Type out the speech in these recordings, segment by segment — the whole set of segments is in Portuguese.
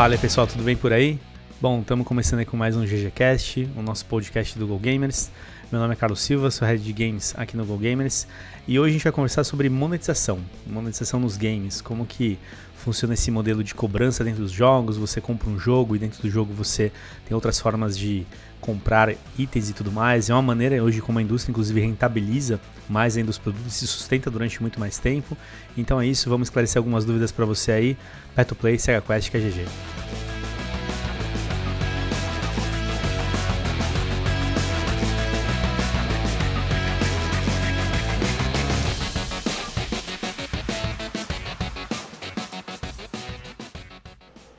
Fala pessoal, tudo bem por aí? Bom, estamos começando aí com mais um GGCast, o nosso podcast do Go Gamers. Meu nome é Carlos Silva, sou head de games aqui no Go Gamers e hoje a gente vai conversar sobre monetização, monetização nos games, como que funciona esse modelo de cobrança dentro dos jogos, você compra um jogo e dentro do jogo você tem outras formas de comprar itens e tudo mais. É uma maneira hoje como a indústria inclusive rentabiliza mais ainda os produtos se sustenta durante muito mais tempo. Então é isso, vamos esclarecer algumas dúvidas para você aí. Pet Play, Sega Quest, que é GG.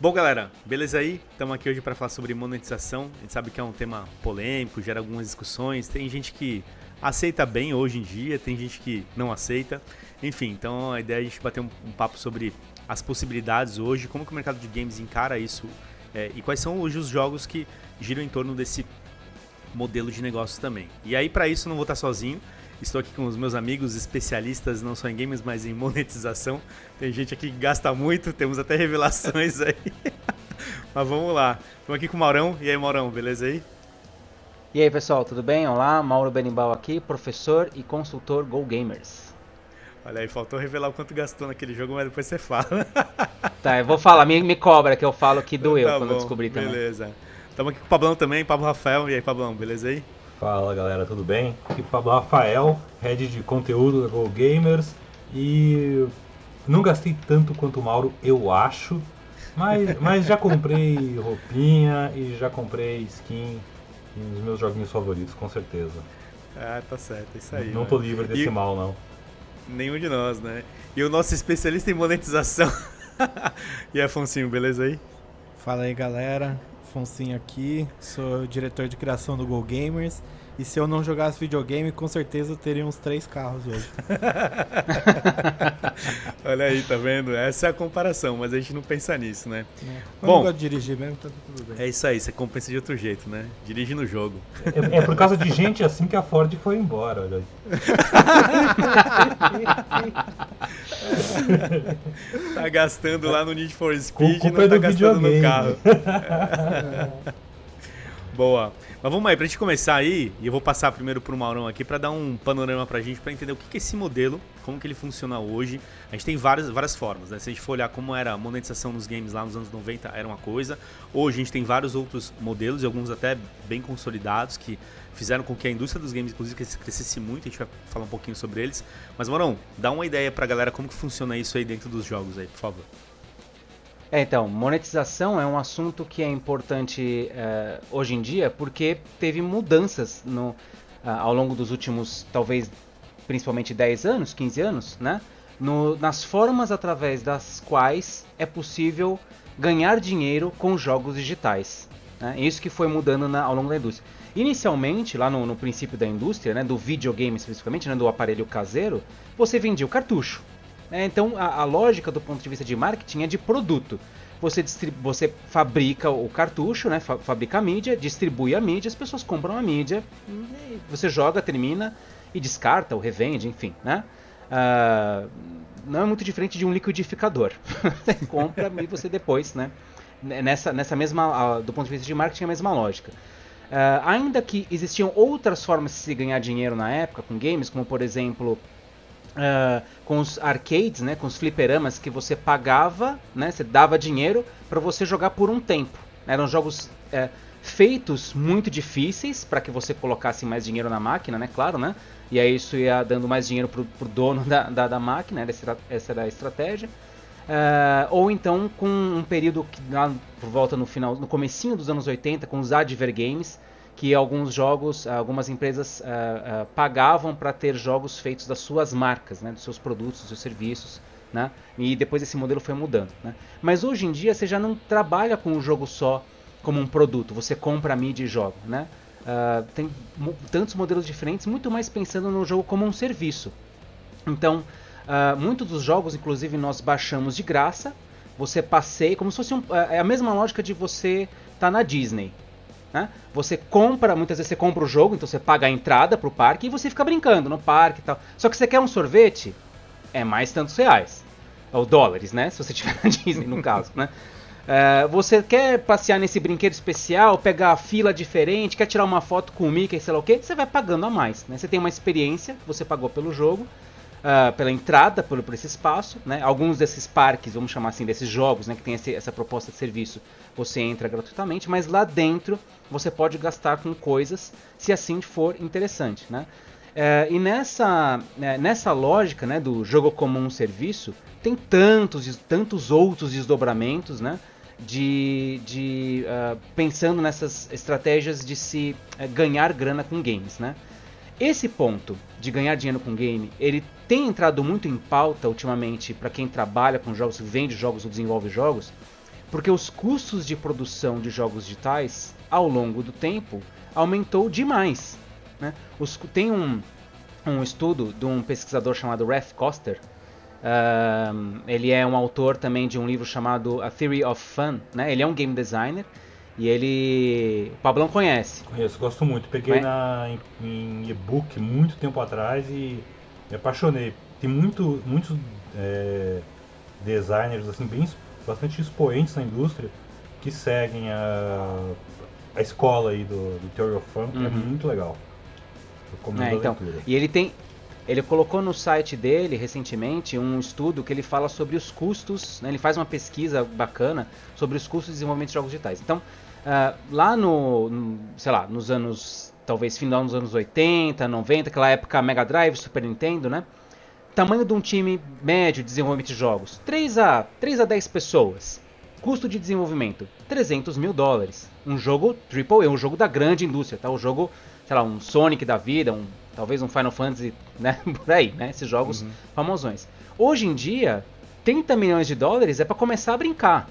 Bom, galera, beleza aí? Estamos aqui hoje para falar sobre monetização. A gente sabe que é um tema polêmico, gera algumas discussões. Tem gente que aceita bem hoje em dia, tem gente que não aceita. Enfim, então a ideia é a gente bater um, um papo sobre as possibilidades hoje, como que o mercado de games encara isso é, e quais são hoje os jogos que giram em torno desse modelo de negócio também. E aí, para isso, não vou estar sozinho. Estou aqui com os meus amigos especialistas, não só em games, mas em monetização. Tem gente aqui que gasta muito, temos até revelações aí. mas vamos lá. Estamos aqui com o Maurão. E aí, Maurão, beleza aí? E aí, pessoal, tudo bem? Olá, Mauro Benimbal aqui, professor e consultor Go Gamers. Olha aí, faltou revelar o quanto gastou naquele jogo, mas depois você fala. tá, eu vou falar, me, me cobra que eu falo que doeu tá quando bom, eu descobri também. Beleza. Estamos aqui com o Pablão também, Pablo Rafael. E aí, Pablão, beleza aí? Fala galera, tudo bem? Aqui Pablo Rafael, head de conteúdo da Go Gamers e não gastei tanto quanto o Mauro, eu acho, mas, mas já comprei roupinha e já comprei skin nos meus joguinhos favoritos, com certeza. Ah, tá certo, é isso aí. Não, não tô livre desse e... mal, não. Nenhum de nós, né? E o nosso especialista em monetização. e Afonso, beleza aí? Fala aí, galera. Foncinho aqui, sou diretor de criação do Go Gamers. E se eu não jogasse videogame, com certeza eu teria uns três carros hoje. Olha aí, tá vendo? Essa é a comparação, mas a gente não pensa nisso, né? É. Bom, eu gosto de dirigir mesmo, tá tudo bem. É isso aí, você compensa de outro jeito, né? Dirige no jogo. É, é por causa de gente assim que a Ford foi embora, olha aí. tá gastando lá no Need for Speed e não tá gastando videogame. no carro. Boa. Mas vamos aí, pra gente começar aí, e eu vou passar primeiro pro Maurão aqui para dar um panorama pra gente, para entender o que, que é esse modelo, como que ele funciona hoje. A gente tem várias, várias formas, né? Se a gente for olhar como era a monetização nos games lá nos anos 90, era uma coisa. Hoje a gente tem vários outros modelos, e alguns até bem consolidados, que fizeram com que a indústria dos games, inclusive, crescesse muito. A gente vai falar um pouquinho sobre eles. Mas, Maurão, dá uma ideia pra galera como que funciona isso aí dentro dos jogos aí, por favor. É, então, monetização é um assunto que é importante é, hoje em dia porque teve mudanças no, ao longo dos últimos, talvez, principalmente 10 anos, 15 anos, né? No, nas formas através das quais é possível ganhar dinheiro com jogos digitais. Né? Isso que foi mudando na, ao longo da indústria. Inicialmente, lá no, no princípio da indústria, né, do videogame especificamente, né, do aparelho caseiro, você vendia o cartucho. É, então a, a, lógica do ponto de vista de marketing é de produto. Você, você fabrica o cartucho, né, fa fabrica a mídia, distribui a mídia, as pessoas compram a mídia, você joga, termina e descarta ou revende, enfim. Né? Uh, não é muito diferente de um liquidificador. você compra e você depois, né? Nessa, nessa mesma, do ponto de vista de marketing, é a mesma lógica. Uh, ainda que existiam outras formas de se ganhar dinheiro na época com games, como por exemplo Uh, com os arcades, né, com os fliperamas que você pagava, né, você dava dinheiro para você jogar por um tempo. Eram jogos é, feitos muito difíceis para que você colocasse mais dinheiro na máquina, né, claro, né? E aí isso ia dando mais dinheiro pro, pro dono da, da, da máquina, essa, essa era a estratégia. Uh, ou então com um período que lá por volta no final, no comecinho dos anos 80, com os Adver Games, que alguns jogos, algumas empresas uh, uh, pagavam para ter jogos feitos das suas marcas, né, dos seus produtos, dos seus serviços, né, e depois esse modelo foi mudando. Né. Mas hoje em dia você já não trabalha com o jogo só como um produto, você compra a mídia e joga. Né. Uh, tem tantos modelos diferentes, muito mais pensando no jogo como um serviço. Então, muitos dos jogos, inclusive, nós baixamos de graça, você passeia, como se fosse um, é a mesma lógica de você estar tá na Disney. Né? Você compra, muitas vezes você compra o jogo, então você paga a entrada pro parque e você fica brincando no parque e tal. Só que você quer um sorvete, é mais tantos reais. Ou dólares, né? Se você tiver na Disney, no caso, né? Uh, você quer passear nesse brinquedo especial, pegar a fila diferente, quer tirar uma foto com o Mickey, sei lá o que, você vai pagando a mais. Né? Você tem uma experiência, você pagou pelo jogo, uh, pela entrada, por, por esse espaço. Né? Alguns desses parques, vamos chamar assim, desses jogos né, que tem esse, essa proposta de serviço, você entra gratuitamente, mas lá dentro você pode gastar com coisas se assim for interessante. Né? Uh, e nessa, né, nessa lógica né, do jogo comum serviço, tem tantos tantos outros desdobramentos, né? De, de uh, pensando nessas estratégias de se uh, ganhar grana com games, né? Esse ponto de ganhar dinheiro com game, ele tem entrado muito em pauta ultimamente para quem trabalha com jogos, vende jogos ou desenvolve jogos, porque os custos de produção de jogos digitais ao longo do tempo aumentou demais. Né? Os, tem um, um estudo de um pesquisador chamado Ralph Koster, Uh, ele é um autor também de um livro chamado A Theory of Fun, né? Ele é um game designer e ele... O Pablão conhece. Conheço, gosto muito. Peguei na, em, em e-book muito tempo atrás e me apaixonei. Tem muito, muitos é, designers assim bem bastante expoentes na indústria que seguem a, a escola aí do, do Theory of Fun, que é uhum. é muito legal. É, então, e ele tem, ele colocou no site dele recentemente um estudo que ele fala sobre os custos, né? ele faz uma pesquisa bacana sobre os custos de desenvolvimento de jogos digitais. Então, uh, lá no, no, sei lá, nos anos, talvez final dos anos 80, 90, aquela época Mega Drive, Super Nintendo, né? Tamanho de um time médio de desenvolvimento de jogos, 3 a, 3 a 10 pessoas. Custo de desenvolvimento, 300 mil dólares. Um jogo AAA, um jogo da grande indústria, tá? Um jogo, sei lá, um Sonic da vida, um talvez um Final Fantasy, né? Por aí, né? Esses jogos uhum. famosões. Hoje em dia, 30 milhões de dólares é para começar a brincar,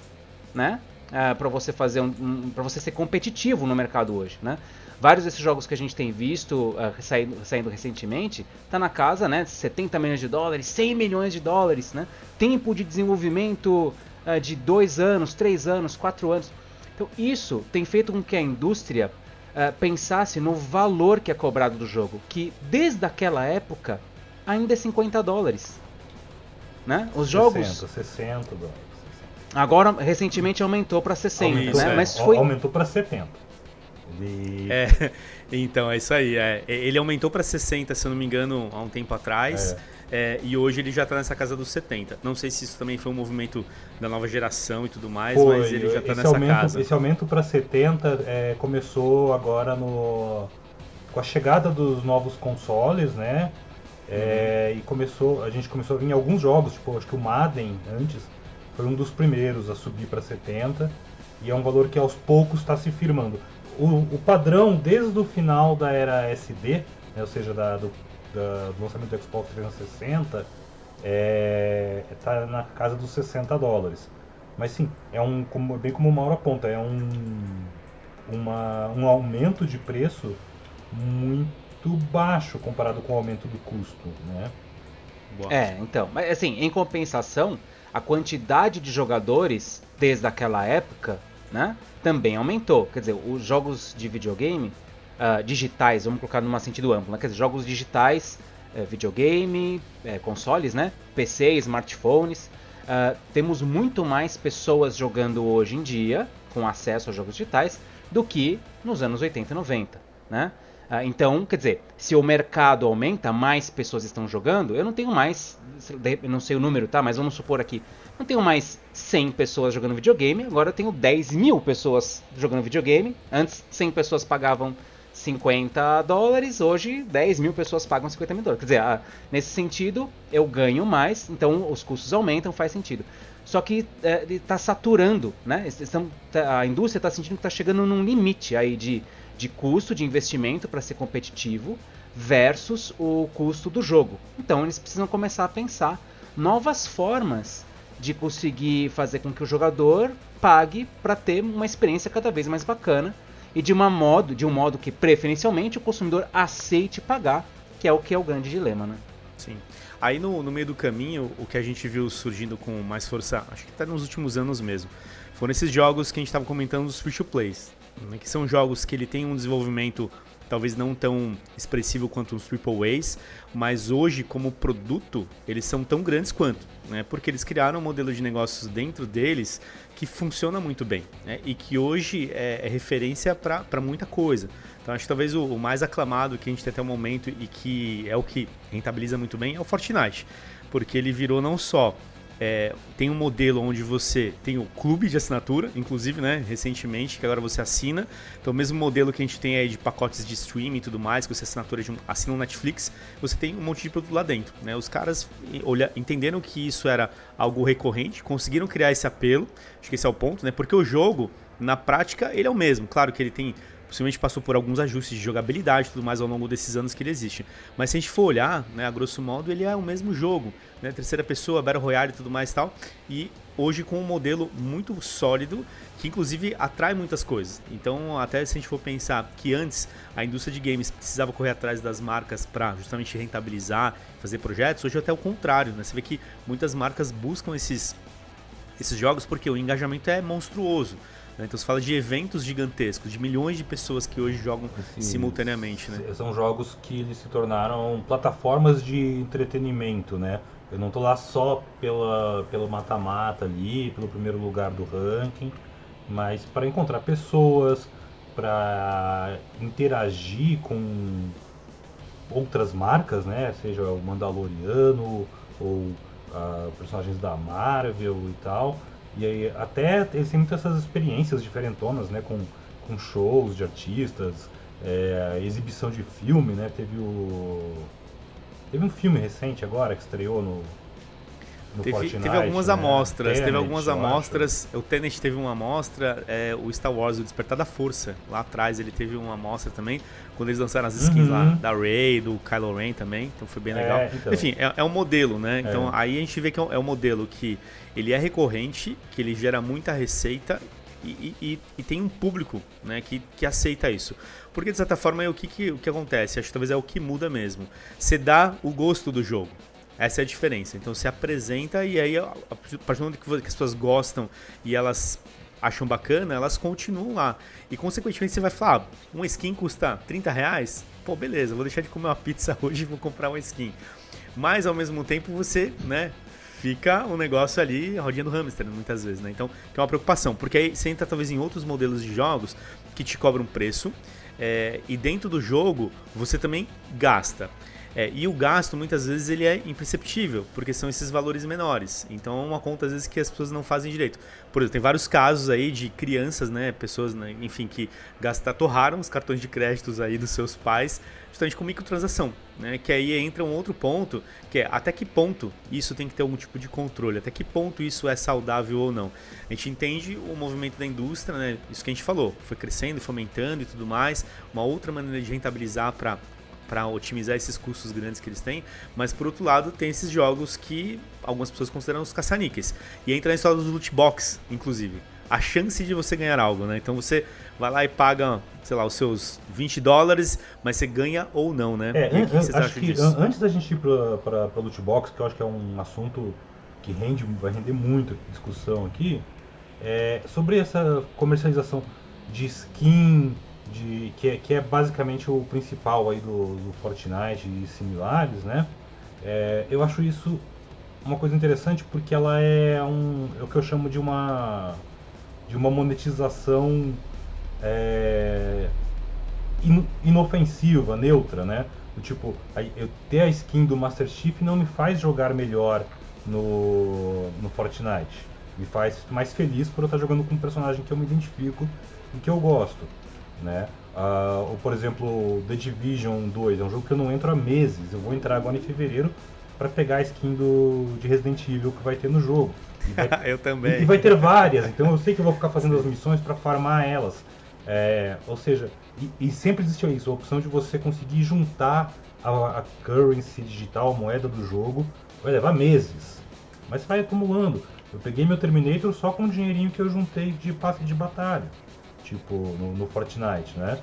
né? É, para você fazer um, um para você ser competitivo no mercado hoje, né? Vários desses jogos que a gente tem visto uh, saindo, saindo recentemente, tá na casa, né? 70 milhões de dólares, 100 milhões de dólares, né? Tempo de desenvolvimento uh, de 2 anos, 3 anos, 4 anos. Então isso tem feito com que a indústria uh, pensasse no valor que é cobrado do jogo, que desde aquela época ainda é 50 dólares. Né? Os 60, jogos. 60 dólares. Agora, recentemente aumentou para 60, aumentou, né? É. Mas foi... Aumentou para 70. É, então, é isso aí. É. Ele aumentou para 60, se eu não me engano, há um tempo atrás. É. É, e hoje ele já está nessa casa dos 70. Não sei se isso também foi um movimento da nova geração e tudo mais, mas ele já está nessa aumento, casa. Esse aumento para 70 é, começou agora no com a chegada dos novos consoles, né? É, uhum. E começou, a gente começou a vir em alguns jogos, tipo, acho que o Madden antes foi um dos primeiros a subir para 70 e é um valor que aos poucos está se firmando. O, o, padrão desde o final da era SD, né, ou seja, da, do da, do lançamento do Xbox 360 é, tá na casa dos 60 dólares. Mas sim, é um, como, bem como o Mauro aponta, é um, uma, um aumento de preço muito baixo comparado com o aumento do custo, né? Boa. É, então, mas assim, em compensação, a quantidade de jogadores desde aquela época, né, também aumentou. Quer dizer, os jogos de videogame uh, digitais, vamos colocar num sentido amplo, né? quer dizer, jogos digitais, uh, videogame, uh, consoles, né? PC, smartphones. Uh, temos muito mais pessoas jogando hoje em dia, com acesso aos jogos digitais, do que nos anos 80 e 90, né? Então, quer dizer, se o mercado aumenta, mais pessoas estão jogando, eu não tenho mais, não sei o número, tá? Mas vamos supor aqui, não tenho mais 100 pessoas jogando videogame, agora eu tenho 10 mil pessoas jogando videogame. Antes, 100 pessoas pagavam 50 dólares, hoje 10 mil pessoas pagam 50 mil dólares. Quer dizer, ah, nesse sentido, eu ganho mais, então os custos aumentam, faz sentido. Só que é, está saturando, né? Tá, a indústria está sentindo que está chegando num limite aí de, de custo de investimento para ser competitivo versus o custo do jogo. Então eles precisam começar a pensar novas formas de conseguir fazer com que o jogador pague para ter uma experiência cada vez mais bacana e de, uma modo, de um modo que preferencialmente o consumidor aceite pagar, que é o que é o grande dilema, né? Sim. Aí no, no meio do caminho, o que a gente viu surgindo com mais força, acho que está nos últimos anos mesmo, foram esses jogos que a gente estava comentando dos free to plays, né, que são jogos que ele tem um desenvolvimento talvez não tão expressivo quanto os Triple A's, mas hoje, como produto, eles são tão grandes quanto, né? Porque eles criaram um modelo de negócios dentro deles que funciona muito bem, né? E que hoje é, é referência para muita coisa. Então acho que talvez o, o, mais aclamado que a gente tem até o momento e que é o que rentabiliza muito bem é o Fortnite. Porque ele virou não só é, tem um modelo onde você tem o clube de assinatura, inclusive, né, recentemente, que agora você assina. Então, o mesmo modelo que a gente tem aí de pacotes de streaming e tudo mais, que você assinatura de um, assina um Netflix, você tem um monte de produto lá dentro. Né? Os caras olha, entenderam que isso era algo recorrente, conseguiram criar esse apelo, acho que esse é o ponto, né? Porque o jogo, na prática, ele é o mesmo. Claro que ele tem possivelmente passou por alguns ajustes de jogabilidade e tudo mais ao longo desses anos que ele existe. Mas se a gente for olhar, né, a grosso modo, ele é o mesmo jogo, né, terceira pessoa, Battle Royale e tudo mais e tal, e hoje com um modelo muito sólido, que inclusive atrai muitas coisas. Então, até se a gente for pensar que antes a indústria de games precisava correr atrás das marcas para justamente rentabilizar, fazer projetos, hoje é até o contrário, né? Você vê que muitas marcas buscam esses esses jogos porque o engajamento é monstruoso. Né? Então você fala de eventos gigantescos, de milhões de pessoas que hoje jogam assim, simultaneamente. Né? São jogos que eles se tornaram plataformas de entretenimento, né? Eu não tô lá só pela, pelo mata-mata ali, pelo primeiro lugar do ranking, mas para encontrar pessoas, para interagir com outras marcas, né? Seja o Mandaloriano ou uh, personagens da Marvel e tal. E aí, até eles têm muitas essas experiências diferentonas, né? Com, com shows de artistas, é, exibição de filme, né? Teve o. Teve um filme recente agora que estreou no, no teve, Fortnite, teve algumas né? amostras, Tenet, teve algumas amostras. O Tenet teve uma amostra, é, o Star Wars, o Despertar da Força, lá atrás ele teve uma amostra também, quando eles lançaram as skins uhum. lá da Rey, do Kylo Ren também, então foi bem legal. É, então. Enfim, é, é, um modelo, né? Então é. aí a gente vê que é um, é um, modelo que ele é recorrente, que ele gera muita receita e, e, e, tem um público né, que, que aceita isso. Porque de certa forma é o que, que, o que acontece, acho que talvez é o que muda mesmo. Você dá o gosto do jogo. Essa é a diferença. Então se apresenta e aí, a partir do momento que as pessoas gostam e elas acham bacana, elas continuam lá. E consequentemente você vai falar, ah, uma skin custa 30 reais? Pô, beleza, vou deixar de comer uma pizza hoje e vou comprar uma skin. Mas ao mesmo tempo você, né, fica um negócio ali rodinha do hamster muitas vezes, né? Então, é uma preocupação, porque aí você entra talvez em outros modelos de jogos que te cobram preço é, e dentro do jogo você também gasta. É, e o gasto muitas vezes ele é imperceptível, porque são esses valores menores. Então é uma conta às vezes que as pessoas não fazem direito. Por exemplo, tem vários casos aí de crianças, né, pessoas, né, enfim, que gastaram, torraram os cartões de créditos aí dos seus pais, justamente com microtransação, né, que aí entra um outro ponto, que é até que ponto isso tem que ter algum tipo de controle, até que ponto isso é saudável ou não. A gente entende o movimento da indústria, né, isso que a gente falou, foi crescendo, fomentando e tudo mais, uma outra maneira de rentabilizar para para otimizar esses custos grandes que eles têm, mas por outro lado tem esses jogos que algumas pessoas consideram os caça-níqueis. E entra na história dos loot box, inclusive. A chance de você ganhar algo, né? Então você vai lá e paga, sei lá, os seus 20 dólares, mas você ganha ou não, né? É, e o que vocês acham que, disso? Antes da gente ir para loot box, que eu acho que é um assunto que rende, vai render muito discussão aqui, é, sobre essa comercialização de skin, de que é, que é basicamente o principal aí do, do Fortnite e similares, né? É, eu acho isso uma coisa interessante porque ela é um é o que eu chamo de uma de uma monetização é, in, inofensiva, neutra, né? Do tipo, eu ter a skin do Master Chief não me faz jogar melhor no, no Fortnite. Me faz mais feliz por eu estar jogando com um personagem que eu me identifico e que eu gosto né? Uh, ou por exemplo, The Division 2 é um jogo que eu não entro há meses. Eu vou entrar agora em fevereiro para pegar a skin do, de Resident Evil que vai ter no jogo. Vai, eu também. E, vai ter várias, então eu sei que eu vou ficar fazendo as missões para farmar elas. É, ou seja, e, e, sempre existiu isso, a opção de você conseguir juntar a, a currency digital, a moeda do jogo, vai levar meses. Mas vai acumulando. Eu peguei meu Terminator só com o dinheirinho que eu juntei de passe de batalha. Tipo no, no Fortnite, né?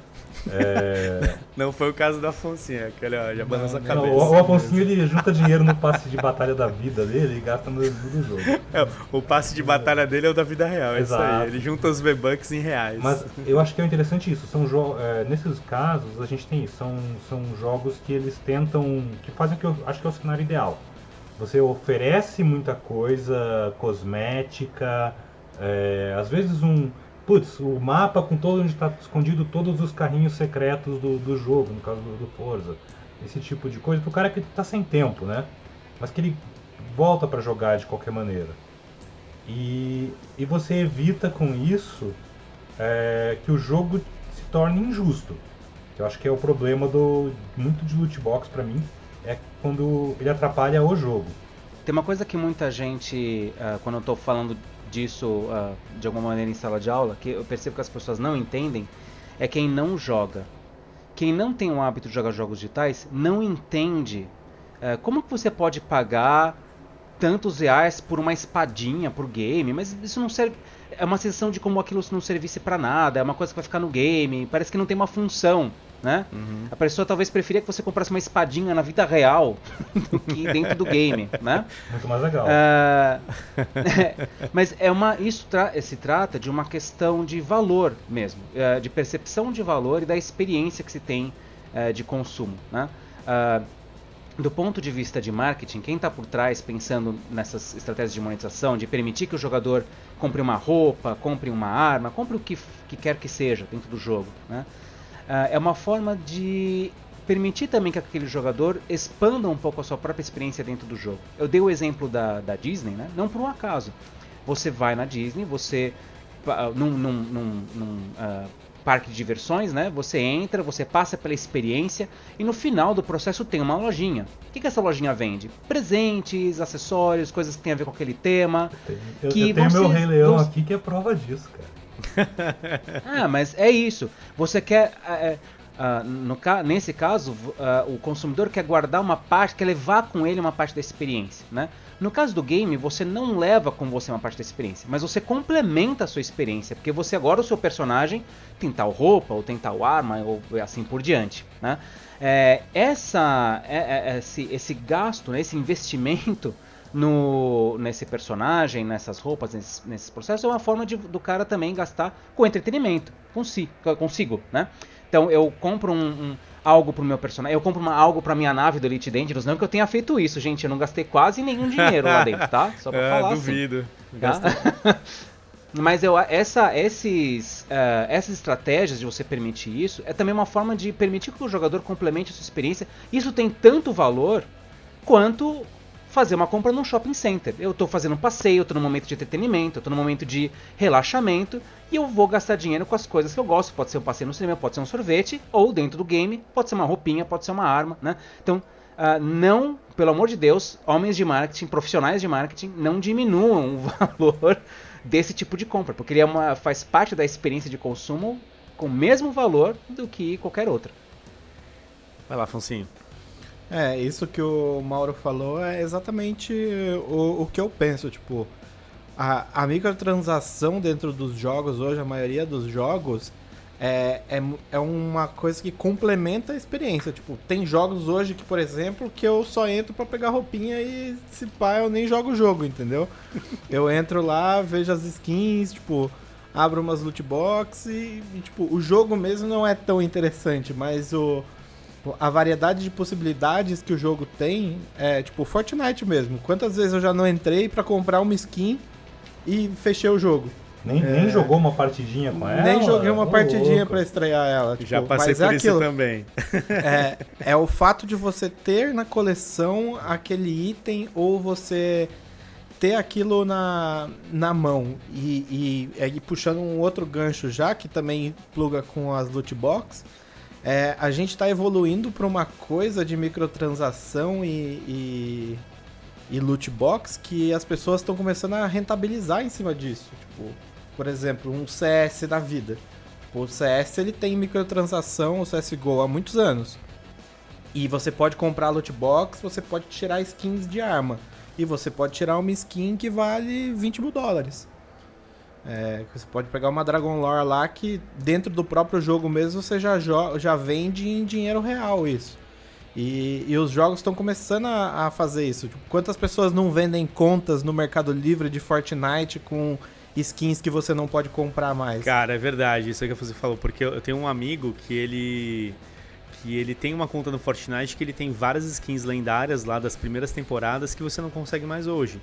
É... Não foi o caso do Afonsinho, aquele ó, já balança a Não, cabeça. o, o Afonso ele junta dinheiro no passe de batalha da vida dele e gasta no, no jogo. É, o passe de batalha dele é o da vida real, é isso Exato. aí. Ele junta os V-Bucks em reais. Mas eu acho que é interessante isso. São é, nesses casos a gente tem isso. São, são jogos que eles tentam. que fazem o que eu acho que é o cenário ideal. Você oferece muita coisa cosmética, é, às vezes um. Putz, o mapa com todo onde está escondido todos os carrinhos secretos do, do jogo, no caso do, do Forza. Esse tipo de coisa pro cara que tá sem tempo, né? Mas que ele volta para jogar de qualquer maneira. E, e você evita com isso é, que o jogo se torne injusto. Que eu acho que é o problema do muito de loot box pra mim é quando ele atrapalha o jogo. Tem uma coisa que muita gente, ah, quando eu estou falando disso ah, de alguma maneira em sala de aula, que eu percebo que as pessoas não entendem, é quem não joga. Quem não tem o hábito de jogar jogos digitais não entende ah, como que você pode pagar tantos reais por uma espadinha, por game, mas isso não serve. É uma sensação de como aquilo não servisse pra nada, é uma coisa que vai ficar no game, parece que não tem uma função, né? A pessoa talvez preferia que você comprasse uma espadinha na vida real do que dentro do game, né? Muito mais legal. Ah, mas é uma isso tra se trata de uma questão de valor mesmo, eh, de percepção de valor e da experiência que se tem eh, de consumo, né? Ah, do ponto de vista de marketing, quem está por trás pensando nessas estratégias de monetização, de permitir que o jogador compre uma roupa, compre uma arma, compre o que, que quer que seja dentro do jogo, né? Ah, é uma forma de permitir também que aquele jogador expanda um pouco a sua própria experiência dentro do jogo. Eu dei o exemplo da, da Disney, né? não por um acaso. Você vai na Disney, você pa- num, num, num, num, ah, parque de diversões, né? Você entra, você passa pela experiência e no final do processo tem uma lojinha. O que, que essa lojinha vende? Presentes, acessórios, coisas que tem a ver com aquele tema. eu, que eu tenho vão meu ser Rei Leão dos- aqui que é prova disso, cara. Ah, mas é isso. Você quer. ah, é, ah, no, nesse caso, ah, o consumidor quer guardar uma parte, quer levar com ele uma parte da experiência. Né? No caso do game, você não leva com você uma parte da experiência, mas você complementa a sua experiência, porque você agora, o seu personagem, tem tal roupa, ou tem tal arma, ou assim por diante. Né? É, essa, é- é- esse, esse gasto, né, esse investimento no, nesse personagem, nessas roupas, nesses, nesses processos, é uma forma de, do cara também gastar com entretenimento, consi, consigo, né? Então eu compro um, um- algo pro meu personagem, eu compro uma, algo pra minha nave do Elite Dangerous, não que eu tenha feito isso, gente, eu não gastei quase nenhum dinheiro lá dentro, tá? Só pra Ah, falar assim. duvido. Tá? Mas eu, essa, esses, eh, essas estratégias de você permitir isso é também uma forma de permitir que o jogador complemente a sua experiência. Isso tem tanto valor quanto fazer uma compra num shopping center. Eu estou fazendo um passeio, estou num momento de entretenimento, estou num momento de relaxamento e eu vou gastar dinheiro com as coisas que eu gosto. Pode ser um passeio no cinema, pode ser um sorvete, ou dentro do game, pode ser uma roupinha, pode ser uma arma, né? Então, ah, não, pelo amor de Deus, homens de marketing, profissionais de marketing, não diminuam o valor desse tipo de compra, porque ele é uma, faz parte da experiência de consumo com o mesmo valor do que qualquer outra. Vai lá, Afonsinho. É, isso que o Mauro falou é exatamente o, o que eu penso, tipo, a, a microtransação dentro dos jogos hoje, a maioria dos jogos, é, é, é uma coisa que complementa a experiência. Tipo, tem jogos hoje que, por exemplo, que eu só entro pra pegar roupinha e se pá, eu nem jogo o jogo, entendeu? Eu entro lá, vejo as skins, tipo, abro umas loot box e, e, tipo, o jogo mesmo não é tão interessante, mas o a variedade de possibilidades que o jogo tem é tipo Fortnite mesmo. Quantas vezes eu já não entrei pra comprar uma skin e fechei o jogo? Nem, É. nem jogou uma partidinha com ela? Nem joguei uma partidinha pra estrear ela. tipo, Já passei mas por é isso aquilo. também. É, é o fato de você ter na coleção aquele item ou você ter aquilo na, na mão. E, e, e puxando um outro gancho já, que também pluga com as loot box, é, a gente está evoluindo para uma coisa de microtransação e, e, e loot box que as pessoas estão começando a rentabilizar em cima disso. Tipo, por exemplo, um CS da vida. O CS ele tem microtransação, o CSGO, há muitos anos. E você pode comprar loot box, você pode tirar skins de arma. E você pode tirar uma skin que vale 20 mil dólares. É, você pode pegar uma Dragon Lore lá que dentro do próprio jogo mesmo você já, já vende em dinheiro real isso. E, e os jogos estão começando a, a, fazer isso. Tipo, quantas pessoas não vendem contas no Mercado Livre de Fortnite com skins que você não pode comprar mais? Cara, é verdade, isso aí que você falou, porque eu tenho um amigo que ele que ele tem uma conta no Fortnite que ele tem várias skins lendárias lá das primeiras temporadas que você não consegue mais hoje.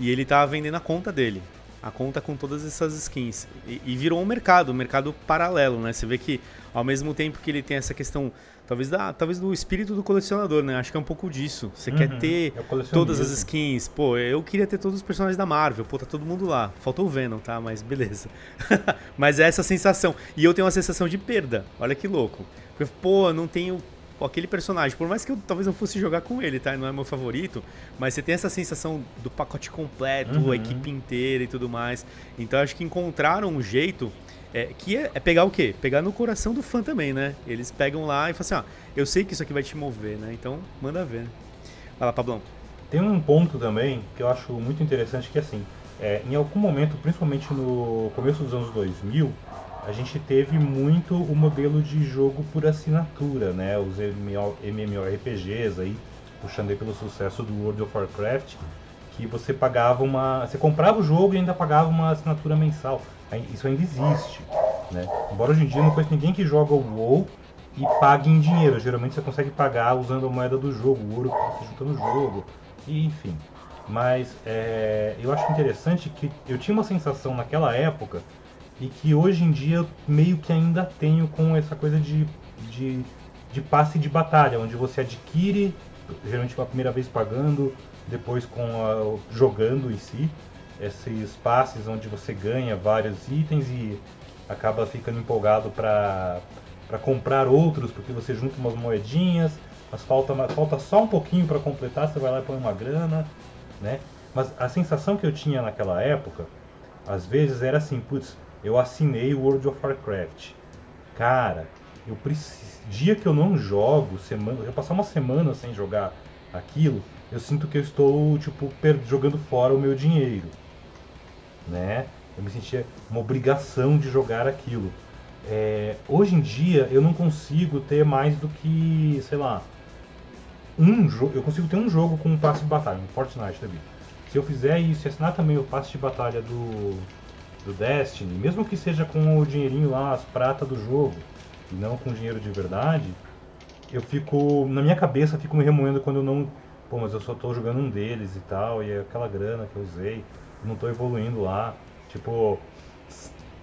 E ele tava vendendo a conta dele a conta com todas essas skins. E, e, virou um mercado, um mercado paralelo, né? Você vê que ao mesmo tempo que ele tem essa questão, talvez, da, talvez do espírito do colecionador, né? Acho que é um pouco disso. Você uhum, quer ter é todas as skins. Pô, eu queria ter todos os personagens da Marvel. Pô, tá todo mundo lá. Faltou o Venom, tá? Mas beleza. Mas é essa sensação. E eu tenho uma sensação de perda. Olha que louco. Pô, não tenho Pô, aquele personagem, por mais que eu talvez não fosse jogar com ele, tá? Não é meu favorito, mas você tem essa sensação do pacote completo, uhum. a equipe inteira e tudo mais. Então acho que encontraram um jeito é, que é, é, pegar o quê? Pegar no coração do fã também, né? Eles pegam lá e falam assim, ah, eu sei que isso aqui vai te mover, né? Então manda ver. Vai lá, Pablão. Tem um ponto também que eu acho muito interessante que assim, é, em algum momento, principalmente no começo dos anos 2000, a gente teve muito o modelo de jogo por assinatura, né? Os MMORPGs aí, puxando aí pelo sucesso do World of Warcraft, que você pagava uma. Você comprava o jogo e ainda pagava uma assinatura mensal. Isso ainda existe. Né? Embora hoje em dia não conheça ninguém que joga o WoW e pague em dinheiro. Geralmente você consegue pagar usando a moeda do jogo, o ouro que você junta no jogo, e enfim. Mas é, eu acho interessante que eu tinha uma sensação naquela época e que hoje em dia eu meio que ainda tenho com essa coisa de, de, de passe de batalha, onde você adquire, geralmente pela primeira vez pagando, depois com a, jogando em si, esses passes onde você ganha vários itens e acaba ficando empolgado para comprar outros, porque você junta umas moedinhas, mas falta, falta só um pouquinho para completar, você vai lá e põe uma grana, né? Mas a sensação que eu tinha naquela época, às vezes era assim, putz, eu assinei o World of Warcraft. Cara, eu preciso, dia que eu não jogo, semana, eu passar uma semana sem jogar aquilo, eu sinto que eu estou tipo jogando fora o meu dinheiro, né? Eu me sentia uma obrigação de jogar aquilo. É, hoje em dia eu não consigo ter mais do que, sei lá, um jogo. Eu consigo ter um jogo com um passe de batalha, um Fortnite vida. Se eu fizer isso e assinar também o passe de batalha do do Destiny, mesmo que seja com o dinheirinho lá, as pratas do jogo, e não com dinheiro de verdade, eu fico, na minha cabeça, fico me remoendo quando eu não, pô, mas eu só tô jogando um deles e tal, e é aquela grana que eu usei, não tô evoluindo lá, tipo,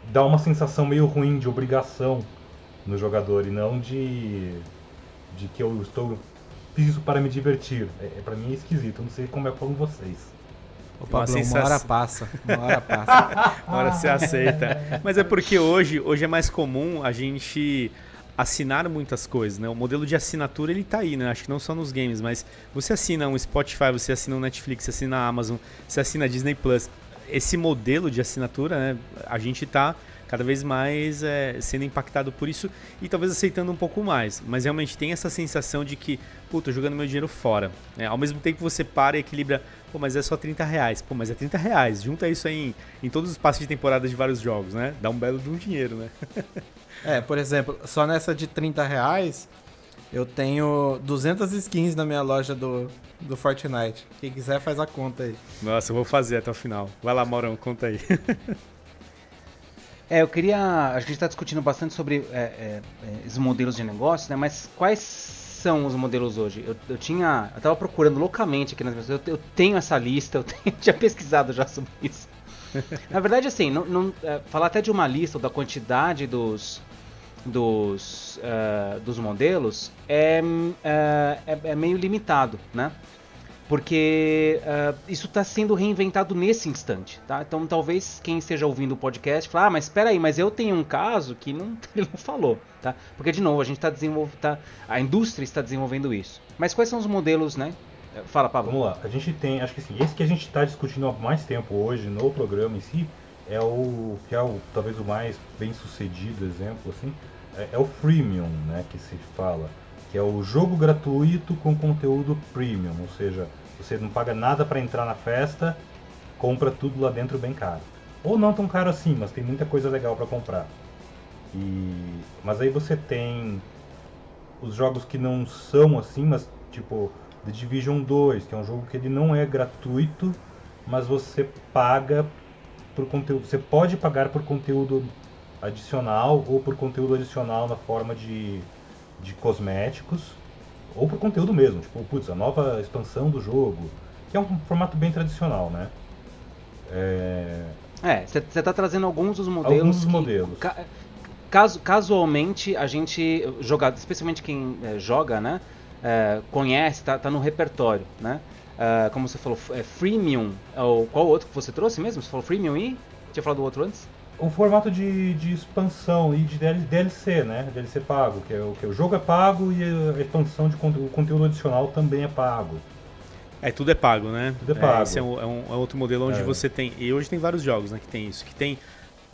dá uma sensação meio ruim de obrigação no jogador e não de de que eu estou fiz isso para me divertir. É, é para mim é esquisito, não sei como é com vocês. Ô, Pablo, uma, sensação... uma hora passa. Uma hora passa. uma hora você aceita. Mas é porque hoje, hoje é mais comum a gente assinar muitas coisas, né? O modelo de assinatura ele tá aí, né? Acho que não só nos games, mas você assina um Spotify, você assina um Netflix, você assina a Amazon, você assina a Disney Plus. Esse modelo de assinatura, né? A gente tá cada vez mais é, sendo impactado por isso e talvez aceitando um pouco mais. Mas realmente tem essa sensação de que, puta, tô jogando meu dinheiro fora. Né? Ao mesmo tempo que você para e equilibra, pô, mas é só 30 reais. Pô, mas é 30 reais. Junta isso aí em, em todos os passos de temporada de vários jogos, né? Dá um belo de um dinheiro, né? é, por exemplo, só nessa de 30 reais, eu tenho 200 skins na minha loja do, do Fortnite. Quem quiser faz a conta aí. Nossa, eu vou fazer até o final. Vai lá, Maurão, conta aí. É, eu queria. A gente está discutindo bastante sobre é, é, é, esses modelos de negócio, né? Mas quais são os modelos hoje? Eu, eu tinha. Eu estava procurando loucamente aqui nas minhas. Eu, eu tenho essa lista, eu tenho, tinha pesquisado já sobre isso. Na verdade, assim, não, não é, falar até de uma lista ou da quantidade dos, dos, uh, dos modelos é, é, é, meio limitado, né? Porque uh, isso está sendo reinventado nesse instante, tá? Então talvez quem esteja ouvindo o podcast fale, ah, mas espera aí, mas eu tenho um caso que não, ele não falou, tá? Porque de novo a gente está desenvolvendo, tá, a indústria está desenvolvendo isso. Mas quais são os modelos, né? Fala, Pablo. Vamos lá, a gente tem, acho que assim, esse que a gente está discutindo há mais tempo hoje no programa em si é o que é o talvez o mais bem sucedido exemplo assim, é, é o freemium, né, que se fala que é o jogo gratuito com conteúdo premium, ou seja, você não paga nada para entrar na festa, compra tudo lá dentro bem caro. ou não tão caro assim, mas tem muita coisa legal para comprar. E, mas aí você tem os jogos que não são assim, mas tipo The Division 2, que é um jogo que ele não é gratuito, mas você paga por conteúdo. Você pode pagar por conteúdo adicional ou por conteúdo adicional na forma de, de cosméticos ou por conteúdo mesmo, tipo, putz, a nova expansão do jogo, que é um formato bem tradicional, né? É, você é, está trazendo alguns dos modelos. Alguns dos modelos. Ca, caso, casualmente, a gente, joga, especialmente quem é, joga, né? É, conhece, tá, tá no repertório, né? Uh, como você falou, é freemium. Ou qual outro que você trouxe mesmo? Você falou freemium e tinha falado do outro antes? O formato de, de expansão e de DLC, né? DLC pago, que é o que o jogo é pago e a expansão de conteúdo, o conteúdo adicional também é pago. É, tudo é pago, né? Tudo é pago. É, esse é um, é um, é outro modelo onde é. você tem. E hoje tem vários jogos, né? Que tem isso. Que tem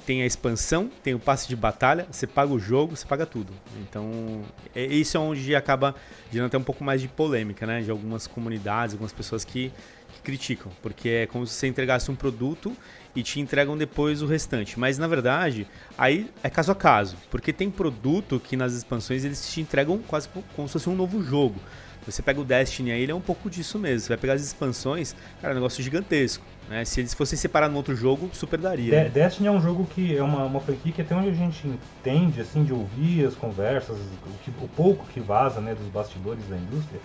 tem a expansão, tem o passe de batalha, você paga o jogo, você paga tudo. Então, é, isso é onde acaba gerando até um pouco mais de polêmica, né? De algumas comunidades, algumas pessoas que, que criticam, porque é como se você entregasse um produto e te entregam depois o restante. Mas na verdade, aí é caso a caso, porque tem produto que nas expansões eles te entregam quase como se fosse um novo jogo. Você pega o Destiny aí, ele é um pouco disso mesmo. Você vai pegar as expansões, cara, é um negócio gigantesco. Né? Se eles fossem separar no outro jogo, super daria. De né? Destiny é um jogo que é uma, uma franquia que até onde a gente entende, assim, de ouvir as conversas, o, que, o pouco que vaza né, dos bastidores da indústria,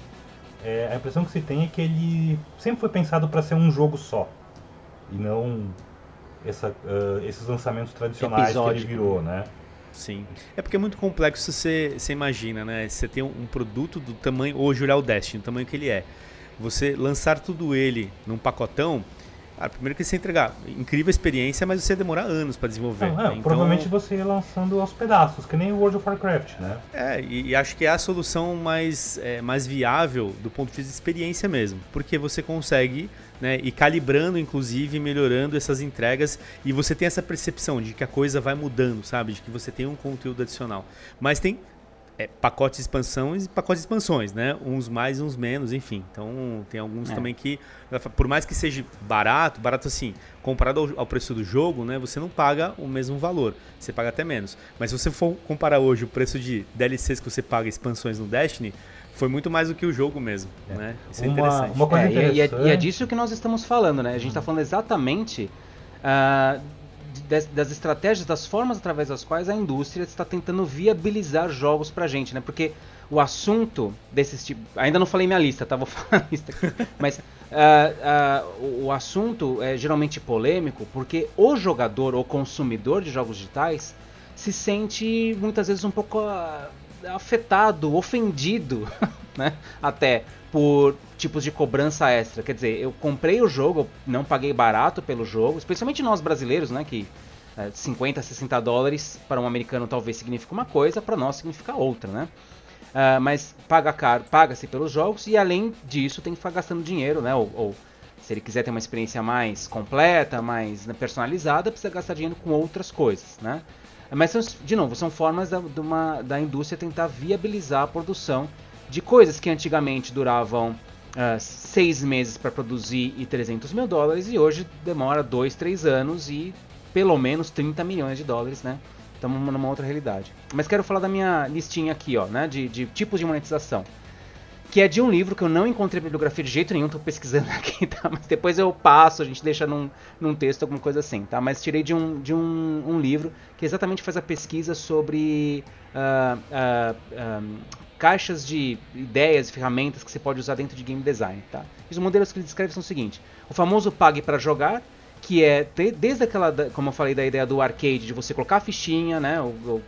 é, a impressão que se tem é que ele sempre foi pensado para ser um jogo só. E não essa, uh, esses lançamentos tradicionais Episódio. que ele virou, né? Sim. É porque é muito complexo você, você imagina, né? Você tem um, produto do tamanho, hoje olhar o Destiny, o tamanho que ele é. Você lançar tudo ele num pacotão, Cara, primeiro que você entregar incrível experiência, mas você ia demorar anos para desenvolver. Não, é, né? então, provavelmente você ia lançando aos pedaços, que nem o World of Warcraft, né? É, e, e acho que é a solução mais, é, mais viável do ponto de vista de experiência mesmo. Porque você consegue né, ir calibrando, inclusive, melhorando essas entregas e você tem essa percepção de que a coisa vai mudando, sabe? De que você tem um conteúdo adicional. Mas tem é, pacotes de expansões e pacotes de expansões, né? Uns mais, uns menos, enfim. Então tem alguns é. também que, por mais que seja barato, barato assim, comparado ao, ao, preço do jogo, né? Você não paga o mesmo valor, você paga até menos. Mas se você for comparar hoje o preço de DLCs que você paga expansões no Destiny, foi muito mais do que o jogo mesmo, é. né? Isso é uma, é interessante. Uma coisa interessante. E, é, e, é, disso que nós estamos falando, né? A gente está falando exatamente uh, das, das, estratégias, das formas através das quais a indústria está tentando viabilizar jogos pra gente, né? Porque o assunto desses tipo. Ainda não falei minha lista, tá? Vou falar a lista aqui. Mas uh, uh, o, assunto é geralmente polêmico porque o jogador ou consumidor de jogos digitais se sente muitas vezes um pouco uh, afetado, ofendido, né? Até por tipos de cobrança extra. Quer dizer, eu comprei o jogo, não paguei barato pelo jogo, especialmente nós brasileiros, né? Que é, 50, 60 dólares para um americano talvez significa uma coisa, para nós significa outra, né? Uh, mas paga caro, paga-se pelos jogos e além disso tem que ficar gastando dinheiro, né? Ou, ou se ele quiser ter uma experiência mais completa, mais né, personalizada, precisa gastar dinheiro com outras coisas, né? Mas, de novo, são formas da, uma, da indústria tentar viabilizar a produção de coisas que antigamente duravam uh, seis meses para produzir e 300 mil dólares e hoje demora dois, três anos e pelo menos 30 milhões de dólares, né? Estamos numa outra realidade. Mas quero falar da minha listinha aqui, ó, né? De, de tipos de monetização. Que é de um livro que eu não encontrei bibliografia de jeito nenhum, tô pesquisando aqui, tá? Mas depois eu passo, a gente deixa num, num texto, alguma coisa assim, tá? Mas tirei de um, de um, um livro que exatamente faz a pesquisa sobre uh, uh, um, caixas de ideias e ferramentas que você pode usar dentro de game design. Tá? E os modelos que ele descreve são o seguinte: o famoso pague para jogar, que é desde aquela, como eu falei, da ideia do arcade, de você colocar a fichinha, né? Ou, ou,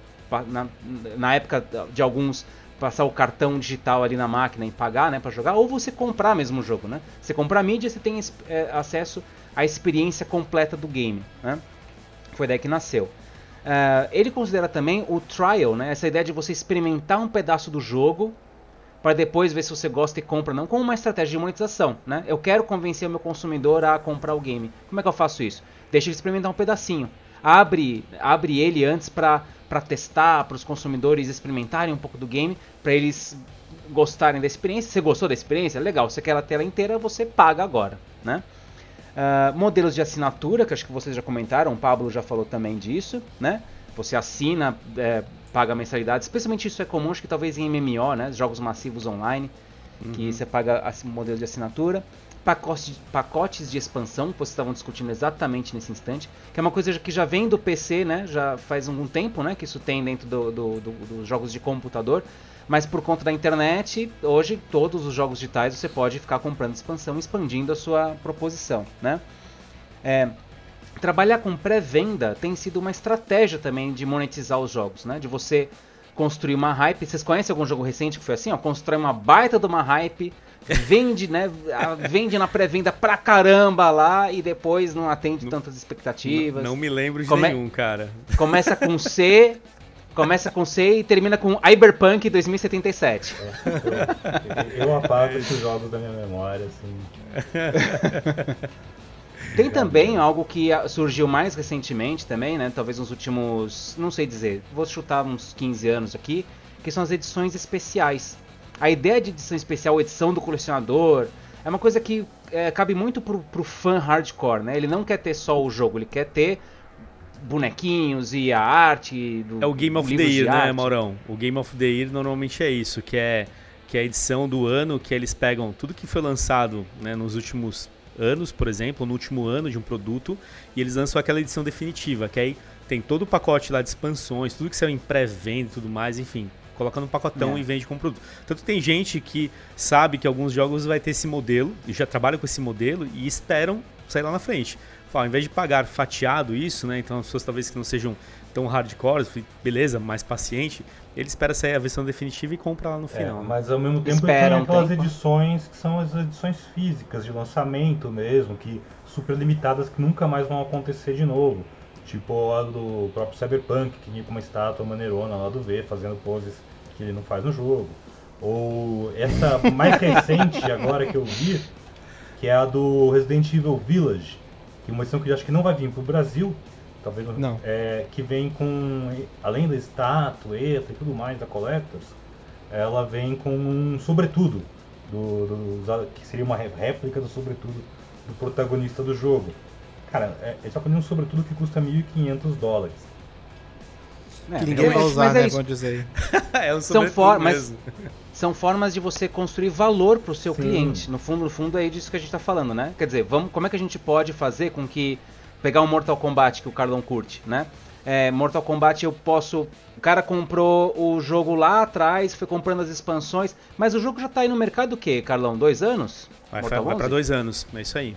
na, na época de alguns passar o cartão digital ali na máquina e pagar, né, para jogar, ou você comprar mesmo o jogo, né? Você compra a mídia, você tem é, acesso à experiência completa do game, né? Foi daí que nasceu. Uh, ele considera também o trial, né? essa ideia de você experimentar um pedaço do jogo para depois ver se você gosta e compra não, como uma estratégia de monetização. Né? Eu quero convencer o meu consumidor a comprar o game. Como é que eu faço isso? Deixa ele experimentar um pedacinho. Abre, abre ele antes para testar, para os consumidores experimentarem um pouco do game, para eles gostarem da experiência. Você gostou da experiência? Legal. Você quer a tela inteira, você paga agora. Né? Uh, modelos de assinatura, que acho que vocês já comentaram, o Pablo já falou também disso, né? Você assina, é, paga mensalidade, especialmente isso é comum, acho que talvez em MMO, né? Jogos massivos online, uhum. que você paga modelo de assinatura. Pacotes, pacotes de expansão, que vocês estavam discutindo exatamente nesse instante, que é uma coisa que já vem do PC, né? Já faz algum tempo, né? Que isso tem dentro do, do, do, dos jogos de computador. Mas por conta da internet, hoje todos os jogos digitais você pode ficar comprando expansão, expandindo a sua proposição, né? É, trabalhar com pré-venda tem sido uma estratégia também de monetizar os jogos, né? De você construir uma hype. Vocês conhecem algum jogo recente que foi assim? Ó, constrói uma baita de uma hype, vende, né? Vende na pré-venda pra caramba lá e depois não atende tantas expectativas. Não, não me lembro de Come... nenhum, cara. Começa com C, Começa com C e termina com Cyberpunk 2077. É, eu apago esses jogos da minha memória, assim. Tem também algo que surgiu mais recentemente também, né? Talvez nos últimos, não sei dizer, vou chutar uns 15 anos aqui, que são as edições especiais. A ideia de edição especial, edição do colecionador, é uma coisa que é, cabe muito pro, pro fã hardcore, né? Ele não quer ter só o jogo, ele quer ter bonequinhos e a arte. Do, é o Game of the Year, né, Maurão? O Game of the Year normalmente é isso, que é, que é a edição do ano que eles pegam tudo que foi lançado né, nos últimos anos, por exemplo, no último ano de um produto, e eles lançam aquela edição definitiva, que aí tem todo o pacote lá de expansões, tudo que saiu em pré-venda e tudo mais, enfim. Coloca no pacotão é. e vende como produto. Tanto tem gente que sabe que alguns jogos vai ter esse modelo, e já trabalha com esse modelo, e esperam sair lá na frente ao invés de pagar fatiado isso, né? Então as pessoas talvez que não sejam tão hardcore, beleza, mais paciente, ele espera sair a versão definitiva e compra lá no é, final. É, mas ao mesmo tempo Esperam tem aquelas tempo. edições que são as edições físicas de lançamento mesmo, que super limitadas que nunca mais vão acontecer de novo. Tipo a do próprio Cyberpunk, que vinha com uma estátua maneirona lá do V, fazendo poses que ele não faz no jogo. Ou essa mais recente agora que eu vi, que é a do Resident Evil Village, tem uma edição que eu acho que não vai vir para o Brasil, talvez não. É, que vem com, além da estatueta e tudo mais da Collectors, ela vem com um sobretudo, do, do, que seria uma réplica do sobretudo do protagonista do jogo. Cara, é, é só um sobretudo que custa 1.500 dólares. É, que ninguém vai usar, né? É Vamos dizer é um são formas, são formas de você construir valor para o seu Sim. cliente. No fundo, no fundo é disso que a gente está falando, né? Quer dizer, vamos, como é que a gente pode fazer com que pegar um Mortal Kombat que o Carlão curte, né? É, Mortal Kombat eu posso. O cara comprou o jogo lá atrás, foi comprando as expansões, mas o jogo já está aí no mercado o quê, Carlão? Dois anos? Vai, vai para dois anos, é isso aí.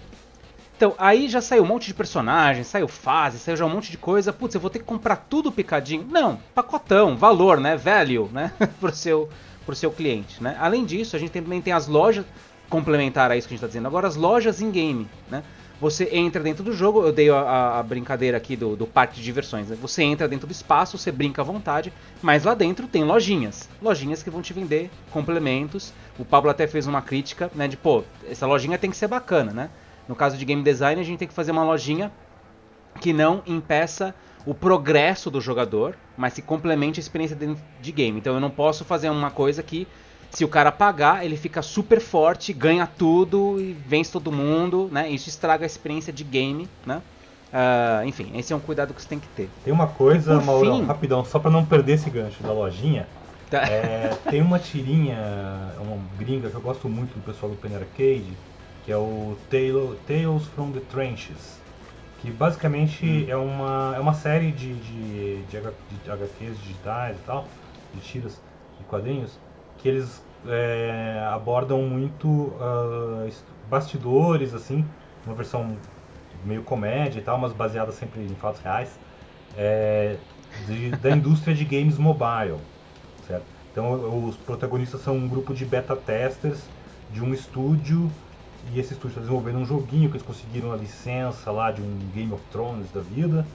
Então, aí já saiu um monte de personagens, saiu fase, saiu já um monte de coisa. Putz, eu vou ter que comprar tudo picadinho. Não, pacotão, valor, né? Value, né? pro, seu, pro seu cliente, né? Além disso, a gente também tem as lojas, complementar a isso que a gente está dizendo agora, as lojas in-game, né? Você entra dentro do jogo, eu dei a, a brincadeira aqui do, do, parque de diversões. Né? Você entra dentro do espaço, você brinca à vontade, mas lá dentro tem lojinhas. Lojinhas que vão te vender complementos. O Pablo até fez uma crítica, né? De pô, essa lojinha tem que ser bacana, né? No caso de game design, a gente tem que fazer uma lojinha que não impeça o progresso do jogador, mas que complemente a experiência de game. Então eu não posso fazer uma coisa que, se o cara pagar, ele fica super forte, ganha tudo e vence todo mundo, né? Isso estraga a experiência de game, né? Uh, enfim, esse é um cuidado que você tem que ter. Tem uma coisa, Mauro, fim... rapidão, só para não perder esse gancho da lojinha. Tá. É, tem uma tirinha, uma gringa que eu gosto muito do pessoal do Penny Arcade, que é o Tales from the Trenches, que basicamente hum. é, uma, é uma série de, de, de, de HQs digitais e tal, de tiras e quadrinhos, que eles é, abordam muito uh, bastidores, assim, uma versão meio comédia e tal, mas baseada sempre em fatos reais, é, de, da indústria de games mobile, certo? Então os protagonistas são um grupo de beta testers de um estúdio e esse estúdio está desenvolvendo um joguinho que eles conseguiram a licença lá de um Game of Thrones da vida.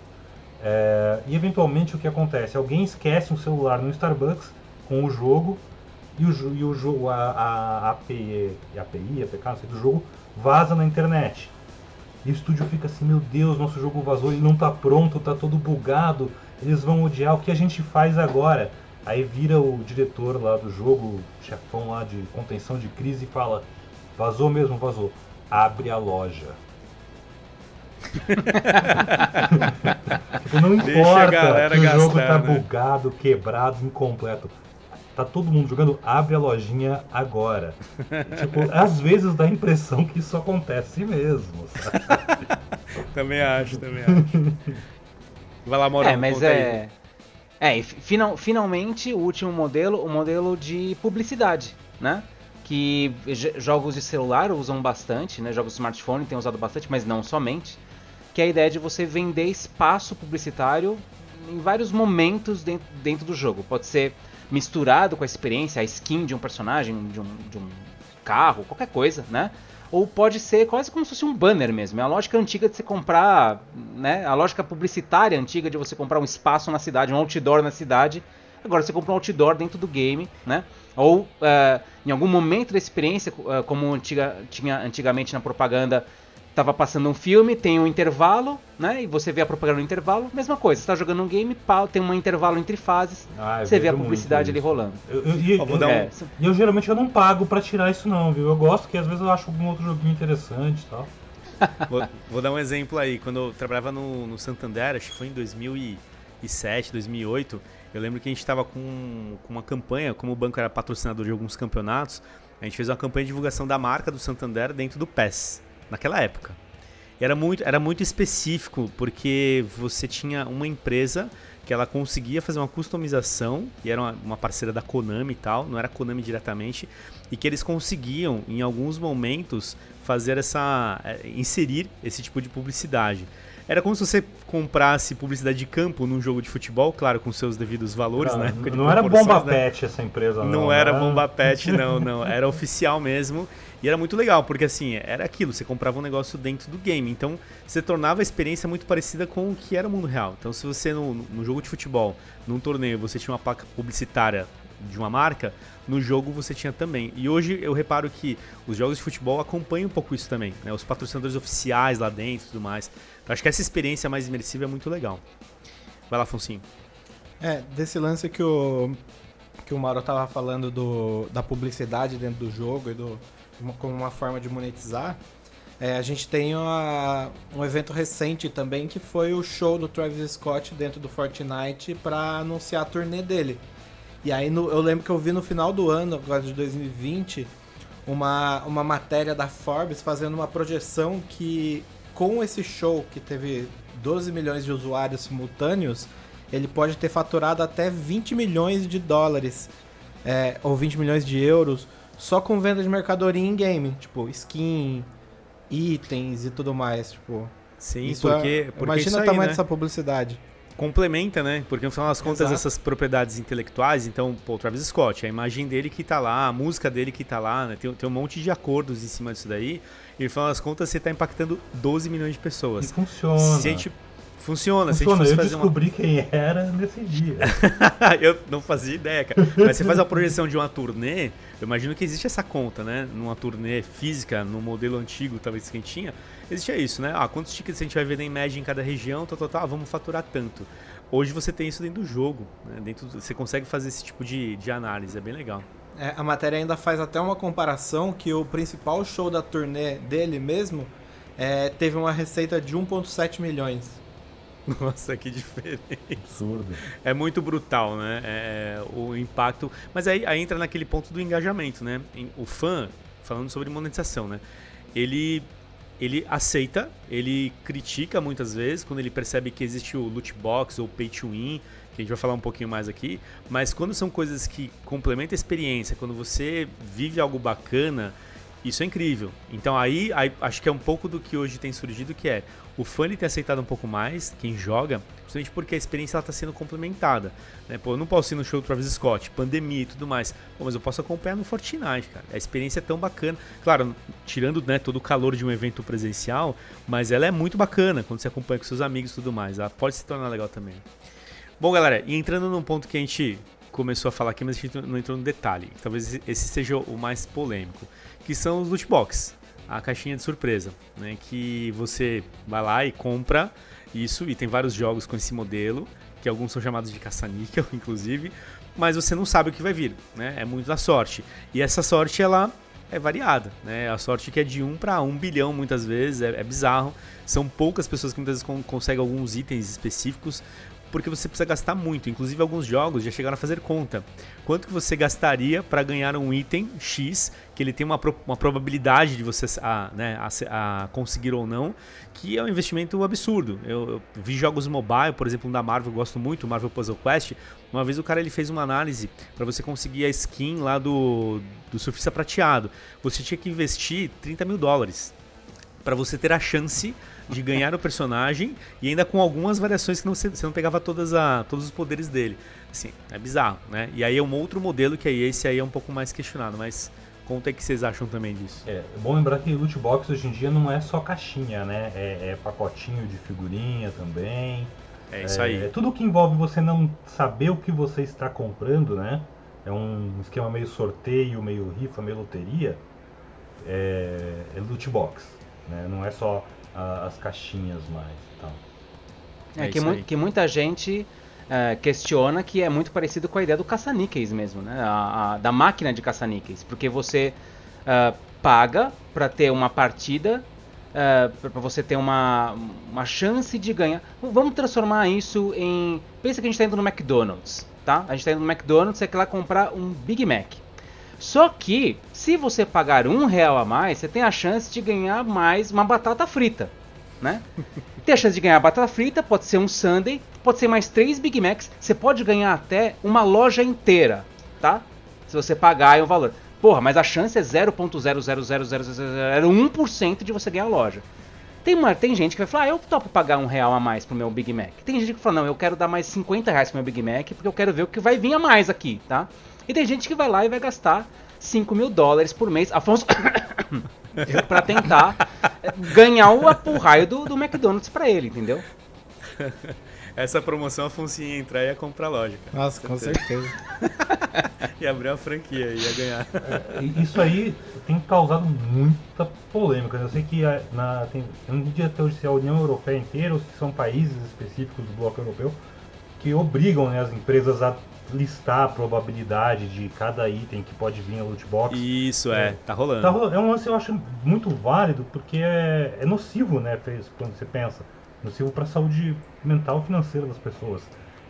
É, e eventualmente o que acontece? Alguém esquece um celular no Starbucks com o jogo e o, e o jogo, a, a, a API, API, APK, não sei, do jogo vaza na internet. E o estúdio fica assim, meu Deus, nosso jogo vazou, ele não está pronto, está todo bugado, eles vão odiar, o que a gente faz agora? Aí vira o diretor lá do jogo, chefão lá de contenção de crise e fala, Vazou mesmo, vazou. Abre a loja. tipo, não importa que o jogo tá né? bugado, quebrado, incompleto. Tá todo mundo jogando, abre a lojinha agora. tipo, às vezes dá a impressão que isso acontece mesmo. também acho, também acho. Vai lá, Moro. É, mas é. Aí. É, final, finalmente o último modelo, o modelo de publicidade, né? Que jogos de celular usam bastante, né? Jogos de smartphone têm usado bastante, mas não somente. Que é a ideia de você vender espaço publicitário em vários momentos dentro, dentro do jogo. Pode ser misturado com a experiência, a skin de um personagem, de um, de um carro, qualquer coisa, né? ou pode ser quase como se fosse um banner mesmo. É a lógica antiga de você comprar, né? A lógica publicitária antiga de você comprar um espaço na cidade, um outdoor na cidade. Agora você compra um outdoor dentro do game, né? Ou uh, em algum momento da experiência, uh, como antiga, tinha antigamente na propaganda, tava passando um filme, tem um intervalo, né? E você vê a propaganda no intervalo, mesma coisa. Você tá jogando um game, pau, tem um intervalo entre fases, ah, você vê a publicidade ali rolando. Eu, eu, eu, eu, é, eu geralmente eu não pago para tirar isso não, viu? Eu gosto que às vezes eu acho algum outro joguinho interessante e tal. vou, vou, dar um exemplo aí. Quando eu trabalhava no, no Santander, acho que foi em 2007, 2008, eu lembro que a gente estava com, com uma campanha, como o banco era patrocinador de alguns campeonatos, a gente fez uma campanha de divulgação da marca do Santander dentro do PES naquela época. E era muito, era muito específico, porque você tinha uma empresa que ela conseguia fazer uma customização, e era uma, uma parceira da Konami e tal, não era Konami diretamente, e que eles conseguiam, em alguns momentos, fazer essa. É, inserir esse tipo de publicidade. Era como se você comprasse publicidade de campo num jogo de futebol, claro, com seus devidos valores, não, né? Não era Bomba né? Pet essa empresa, não. Não era né? Bomba Pet, não, não. Era oficial mesmo. E era muito legal, porque assim, era aquilo, você comprava um negócio dentro do game. Então, você tornava a experiência muito parecida com o que era o mundo real. Então, se você no, no jogo de futebol, num torneio, você tinha uma placa publicitária de uma marca, no jogo você tinha também. E hoje eu reparo que os jogos de futebol acompanham um pouco isso também, né? Os patrocinadores oficiais lá dentro e tudo mais. Eu acho que essa experiência mais imersiva é muito legal. Vai lá, Foncinho. É, desse lance que o que o Mauro tava falando do, da publicidade dentro do jogo e do como uma forma de monetizar, é, a gente tem uma, um evento recente também que foi o show do Travis Scott dentro do Fortnite para anunciar a turnê dele. E aí no, eu lembro que eu vi no final do ano, agora de 2020, uma, uma matéria da Forbes fazendo uma projeção que com esse show que teve 12 milhões de usuários simultâneos, ele pode ter faturado até 20 milhões de dólares é, ou 20 milhões de euros só com venda de mercadoria em game, tipo skin, itens e tudo mais, tipo. Sim, porque, é, porque imagina o tamanho né? dessa publicidade complementa, né? Porque no final das contas, Exato. essas propriedades intelectuais, então, pô, o Travis Scott, a imagem dele que tá lá, a música dele que tá lá, né? Tem, tem um monte de acordos em cima disso daí. E no final das contas, você tá impactando 12 milhões de pessoas. E funciona. Se a gente, Funciona. Funciona. Se eu descobri uma... quem era nesse dia. eu não fazia ideia, cara. Mas você faz a projeção de uma turnê, eu imagino que existe essa conta, né? Numa turnê física, no modelo antigo, talvez quem tinha, existia isso, né? Ah, quantos tickets a gente vai vender em média em cada região, tal, tal, tal, ah, vamos faturar tanto. Hoje você tem isso dentro do jogo, né? dentro do... você consegue fazer esse tipo de, de análise, é bem legal. É, a matéria ainda faz até uma comparação que o principal show da turnê dele mesmo é, teve uma receita de 1,7 milhões. Nossa, que diferença. Absurdo. É muito brutal, né? É, o impacto. Mas aí, aí entra naquele ponto do engajamento, né? O fã, falando sobre monetização, né? Ele ele aceita, ele critica muitas vezes quando ele percebe que existe o loot box ou pay to win, que a gente vai falar um pouquinho mais aqui, mas quando são coisas que complementam a experiência, quando você vive algo bacana, isso é incrível. Então aí, aí, acho que é um pouco do que hoje tem surgido, que é o fã ele tem aceitado um pouco mais, quem joga, justamente porque a experiência está sendo complementada. Né? Pô, eu não posso ir no show do Travis Scott, pandemia e tudo mais, Pô, mas eu posso acompanhar no Fortnite, cara. A experiência é tão bacana. Claro, tirando né, todo o calor de um evento presencial, mas ela é muito bacana quando você acompanha com seus amigos e tudo mais. Ela pode se tornar legal também. Bom, galera, e entrando num ponto que a gente começou a falar aqui, mas a gente não entrou no detalhe. Talvez esse seja o mais polêmico que são os loot box, a caixinha de surpresa, né? Que você vai lá e compra isso e tem vários jogos com esse modelo, que alguns são chamados de caça-níquel, inclusive, mas você não sabe o que vai vir, né? É muito da sorte. E essa sorte ela é variada, né? A sorte que é de 1 para 1 bilhão muitas vezes, é, é bizarro. São poucas pessoas que muitas vezes conseguem alguns itens específicos, porque você precisa gastar muito. Inclusive alguns jogos já chegaram a fazer conta. Quanto que você gastaria para ganhar um item X, que ele tem uma, pro, uma probabilidade de você a, né, a, a, conseguir ou não, que é um investimento absurdo. Eu, eu, vi jogos mobile, por exemplo, um da Marvel, eu gosto muito, Marvel Puzzle Quest. Uma vez o cara ele fez uma análise para você conseguir a skin lá do, do surfista prateado. Você tinha que investir 30 mil dólares para você ter a chance de ganhar o personagem e ainda com algumas variações que não, você não pegava todas a, todos os poderes dele. Assim, é bizarro, né? E aí é um outro modelo que aí esse aí é um pouco mais questionado, mas conta o que vocês acham também disso. É, é bom lembrar que loot box hoje em dia não é só caixinha, né? É, é pacotinho de figurinha também. É isso aí. É, tudo que envolve você não saber o que você está comprando, né? É um esquema meio sorteio, meio rifa, meio loteria. É, é loot box. Né? Não é só a, as caixinhas mais tal. É, é que, mu que, muita gente é, questiona que é muito parecido com a ideia do caça-níqueis mesmo, né? A, a, da máquina de caça-níqueis. Porque você uh, paga para ter uma partida, uh, é, para você ter uma, uma chance de ganhar. Vamos transformar isso em. Pensa que a gente está indo no McDonald's, tá? A gente está indo no McDonald's, você quer lá comprar um Big Mac. Só que, se você pagar um real a mais, você tem a chance de ganhar mais uma batata frita, né? tem a chance de ganhar batata frita, pode ser um sundae, pode ser mais três Big Macs, você pode ganhar até uma loja inteira, tá? Se você pagar o valor. Porra, mas a chance é 0.0000001% de você ganhar a loja. Tem, uma, tem gente que vai falar, ah, eu topo pagar um real a mais pro meu Big Mac. Tem gente que fala, não, eu quero dar mais 50 reais pro meu Big Mac, porque eu quero ver o que vai vir a mais aqui, tá? E tem gente que vai lá e vai gastar 5 mil dólares por mês. Afonso. para tentar ganhar o, o raio do, do McDonald's para ele, entendeu? Essa promoção a Afonso ia entrar e ia comprar a loja. Cara. Nossa, com certeza. ia abrir uma franquia, ia ganhar. É, isso aí tem causado muita polêmica. Eu sei que na, tem, eu não podia ter se é a União Europeia inteira ou se são países específicos do bloco europeu que obrigam né, as empresas a listar a probabilidade de cada item que pode vir na loot box. Isso, é, é tá rolando. Tá rolando. É um lance eu acho muito válido porque é, é nocivo, né, quando você pensa. Nocivo para a saúde mental e financeira das pessoas.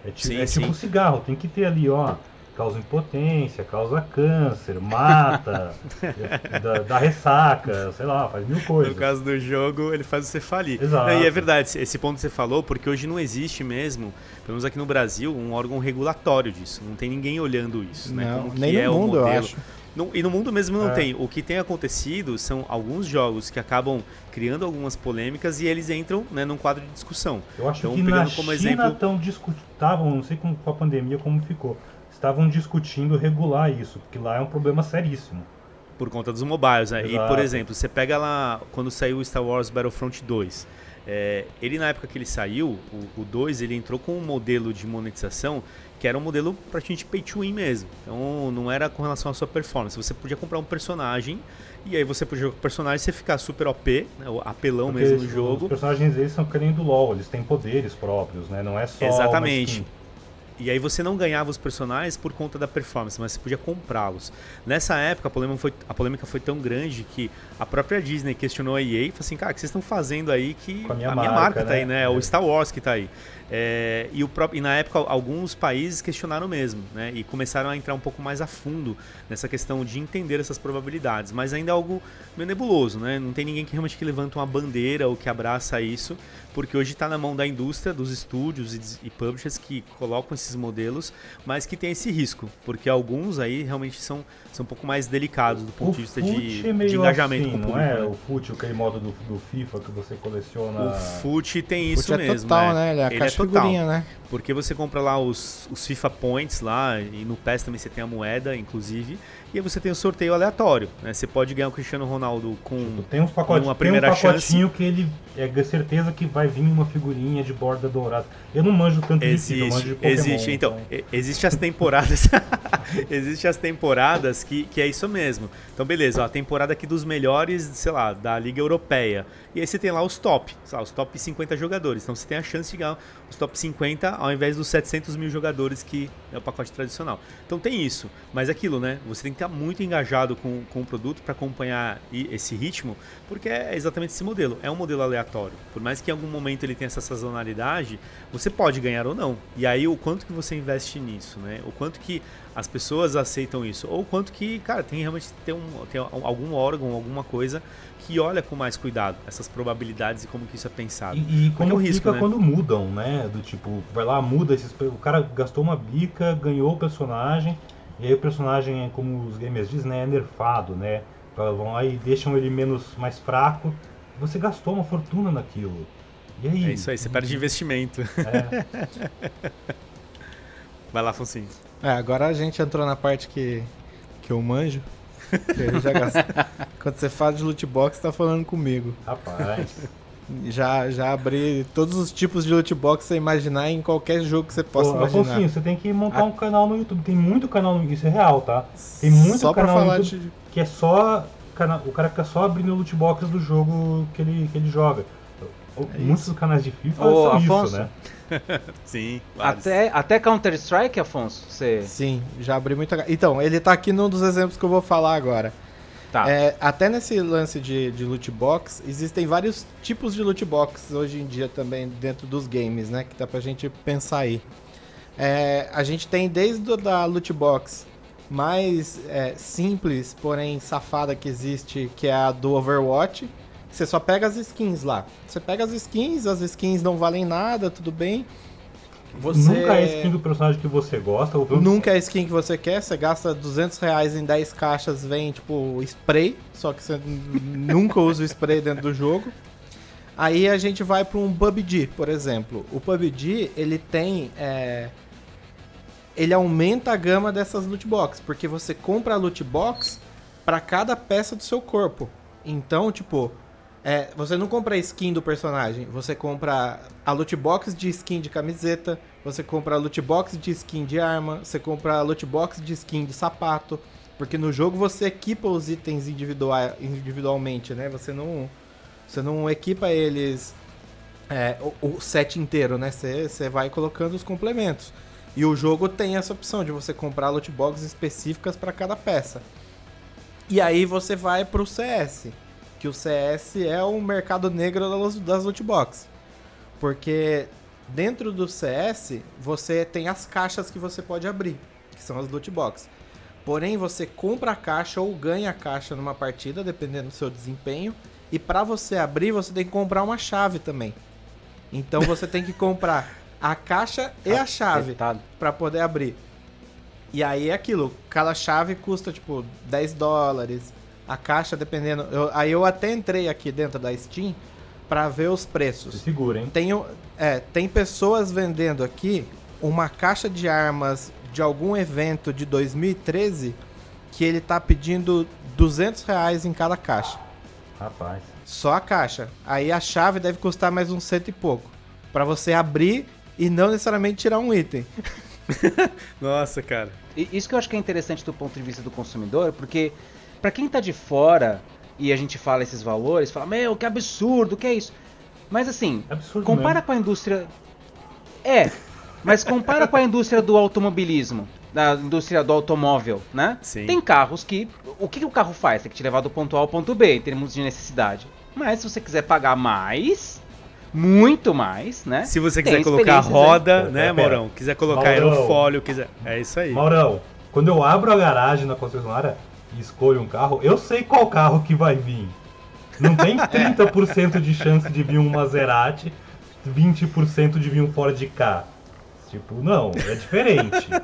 É, sim, é tipo sim. cigarro, tem que ter ali, ó, causa impotência, causa câncer, mata, dá, dá, ressaca, sei lá, faz mil coisas. No caso do jogo, ele faz você falir. Exato. e é verdade, esse ponto que você falou, porque hoje não existe mesmo, pelo menos aqui no Brasil, um órgão regulatório disso. Não tem ninguém olhando isso, né? Não, Como nem no é mundo, eu acho. No, e no mundo mesmo não é. tem. O que tem acontecido são alguns jogos que acabam criando algumas polêmicas e eles entram né, num quadro de discussão. Eu acho então, que na como China exemplo... tão discutavam, não sei com a pandemia como ficou, estavam discutindo regular isso, porque lá é um problema seríssimo. Por conta dos mobiles, né? E, por exemplo, você pega lá, quando saiu o Star Wars Battlefront 2, é, ele na época que ele saiu, o, o 2, ele entrou com um modelo de monetização que era um modelo praticamente pay to win mesmo. Então não era com relação à sua performance. Você podia comprar um personagem e aí você podia jogar com o personagem e você ficar super OP, né, apelão Porque mesmo no jogo. Os personagens eles são querendo LOL, eles têm poderes próprios, né? Não é só Exatamente. E aí você não ganhava os personagens por conta da performance, mas você podia comprá-los. Nessa época a polêmica, foi, a polêmica foi tão grande que a própria Disney questionou a EA e falou assim, cara, o que vocês estão fazendo aí que a minha, a minha marca, marca né? tá aí, né? É. O Star Wars que tá aí. É, e, o próprio, e na época alguns países questionaram mesmo, né? E começaram a entrar um pouco mais a fundo nessa questão de entender essas probabilidades. Mas ainda é algo meio nebuloso, né? Não tem ninguém que realmente que levanta uma bandeira ou que abraça isso, porque hoje está na mão da indústria, dos estúdios e, e publishers que colocam esses modelos, mas que tem esse risco, porque alguns aí realmente são, são um pouco mais delicados do ponto o de vista de, é de engajamento assim, com o público. Não é? Né? O FUT, aquele modo do, do FIFA que você coleciona. O FUT tem isso é mesmo. Total, né? né? Ele é, Ele é total. né? Porque você compra lá os, os FIFA Points lá, e no PES também você tem a moeda, inclusive, e aí você tem o um sorteio aleatório, né? Você pode ganhar o Cristiano Ronaldo com tem uns pacote, uma primeira tem um pacotinho chance. que ele é certeza que vai vir uma figurinha de borda dourada. Eu não manjo tanto existe, de manjo de Pokémon. Existe, então, então. existe as temporadas. existe as temporadas que, que é isso mesmo. Então, beleza, ó, a temporada aqui dos melhores, sei lá, da Liga Europeia. E aí você tem lá os top, lá, os top 50 jogadores. Então você tem a chance de ganhar os top 50 ao invés dos 700 mil jogadores que é o pacote tradicional. Então tem isso. Mas é aquilo, né? Você tem que estar muito engajado com, com o produto para acompanhar esse ritmo, porque é exatamente esse modelo. É um modelo aleatório. Por mais que em algum momento ele tenha essa sazonalidade, você pode ganhar ou não. E aí o quanto que você investe nisso, né? O quanto que as pessoas aceitam isso. Ou quanto que, cara, tem realmente tem, um, tem algum órgão, alguma coisa que olha com mais cuidado essas probabilidades e como que isso é pensado. E, e como é um risco, né? quando mudam, né? Do tipo, vai lá, muda esses. O cara gastou uma bica, ganhou o personagem, e aí o personagem, como os gamers dizem, né, é nerfado, né? Vão lá e deixam ele menos mais fraco. Você gastou uma fortuna naquilo. E aí? É isso aí, você perde investimento. É. Vai lá, Foncinho. É, agora a gente entrou na parte que, que eu manjo. Quando você fala de loot box, tá falando comigo. Rapaz. Já, já abri todos os tipos de loot box que você imaginar em qualquer jogo que você possa Pô, imaginar. Afonso, você tem que montar um canal no YouTube. Tem muito canal no YouTube, isso é real, tá? Tem muito só canal no YouTube de... que é só. O cara fica só abrindo loot box do jogo que ele, que ele joga. É Muitos canais de FIFA Ô, são Afonso, isso, né? Sim, Até, até Counter-Strike, Afonso? Você... Sim, já abri muita. Então, ele tá aqui num dos exemplos que eu vou falar agora. Tá. É, até nesse lance de, de loot box, existem vários tipos de loot box hoje em dia também dentro dos games, né? Que dá pra gente pensar aí. É, a gente tem desde a da loot box mais é, simples, porém safada que existe, que é a do Overwatch você só pega as skins lá. Você pega as skins, as skins não valem nada, tudo bem. Você... Nunca é a skin do personagem que você gosta. Ou... Nunca é a skin que você quer. Você gasta 200 reais em 10 caixas, vem tipo spray. Só que você nunca usa o spray dentro do jogo. Aí a gente vai para um PUBG, por exemplo. O PUBG, ele tem... É... Ele aumenta a gama dessas loot box. Porque você compra a loot box para cada peça do seu corpo. Então, tipo, é, você não compra a skin do personagem, você compra a loot box de skin de camiseta, você compra a loot box de skin de arma, você compra a loot box de skin de sapato, porque no jogo você equipa os itens individual, individualmente, né? Você não, você não equipa eles é, o, o, set inteiro, né? Você, você vai colocando os complementos. E o jogo tem essa opção de você comprar loot boxes específicas para cada peça. E aí você vai pro CS que o CS é o mercado negro das loot box. Porque dentro do CS você tem as caixas que você pode abrir, que são as loot box. Porém, você compra a caixa ou ganha a caixa numa partida, dependendo do seu desempenho. E para você abrir, você tem que comprar uma chave também. Então você tem que comprar a caixa e a chave para poder abrir. E aí é aquilo, cada chave custa tipo 10 dólares, a caixa, dependendo. Eu, aí eu até entrei aqui dentro da Steam para ver os preços. Se segura, hein? Tem, é, tem pessoas vendendo aqui uma caixa de armas de algum evento de 2013 que ele tá pedindo 200 reais em cada caixa. Rapaz. Só a caixa. Aí a chave deve custar mais um cento e pouco. para você abrir e não necessariamente tirar um item. Nossa, cara. Isso que eu acho que é interessante do ponto de vista do consumidor, porque para quem tá de fora e a gente fala esses valores, fala, meu, que absurdo, que é isso? Mas assim, absurdo compara mesmo. com a indústria. É, mas compara com a indústria do automobilismo, da indústria do automóvel, né? Sim. Tem carros que. O que, que o carro faz? Tem que te levar do ponto A ao ponto B, em termos de necessidade. Mas se você quiser pagar mais, muito mais, né? Se você quiser colocar roda, né, né Maurão? Quiser colocar Maurão. aerofólio, quiser. É isso aí. Maurão, quando eu abro a garagem na concessionária, e escolho um carro, eu sei qual carro que vai vir. Não tem 30% de chance de vir um Maserati, 20% de vir um Ford K. Tipo, não, é diferente.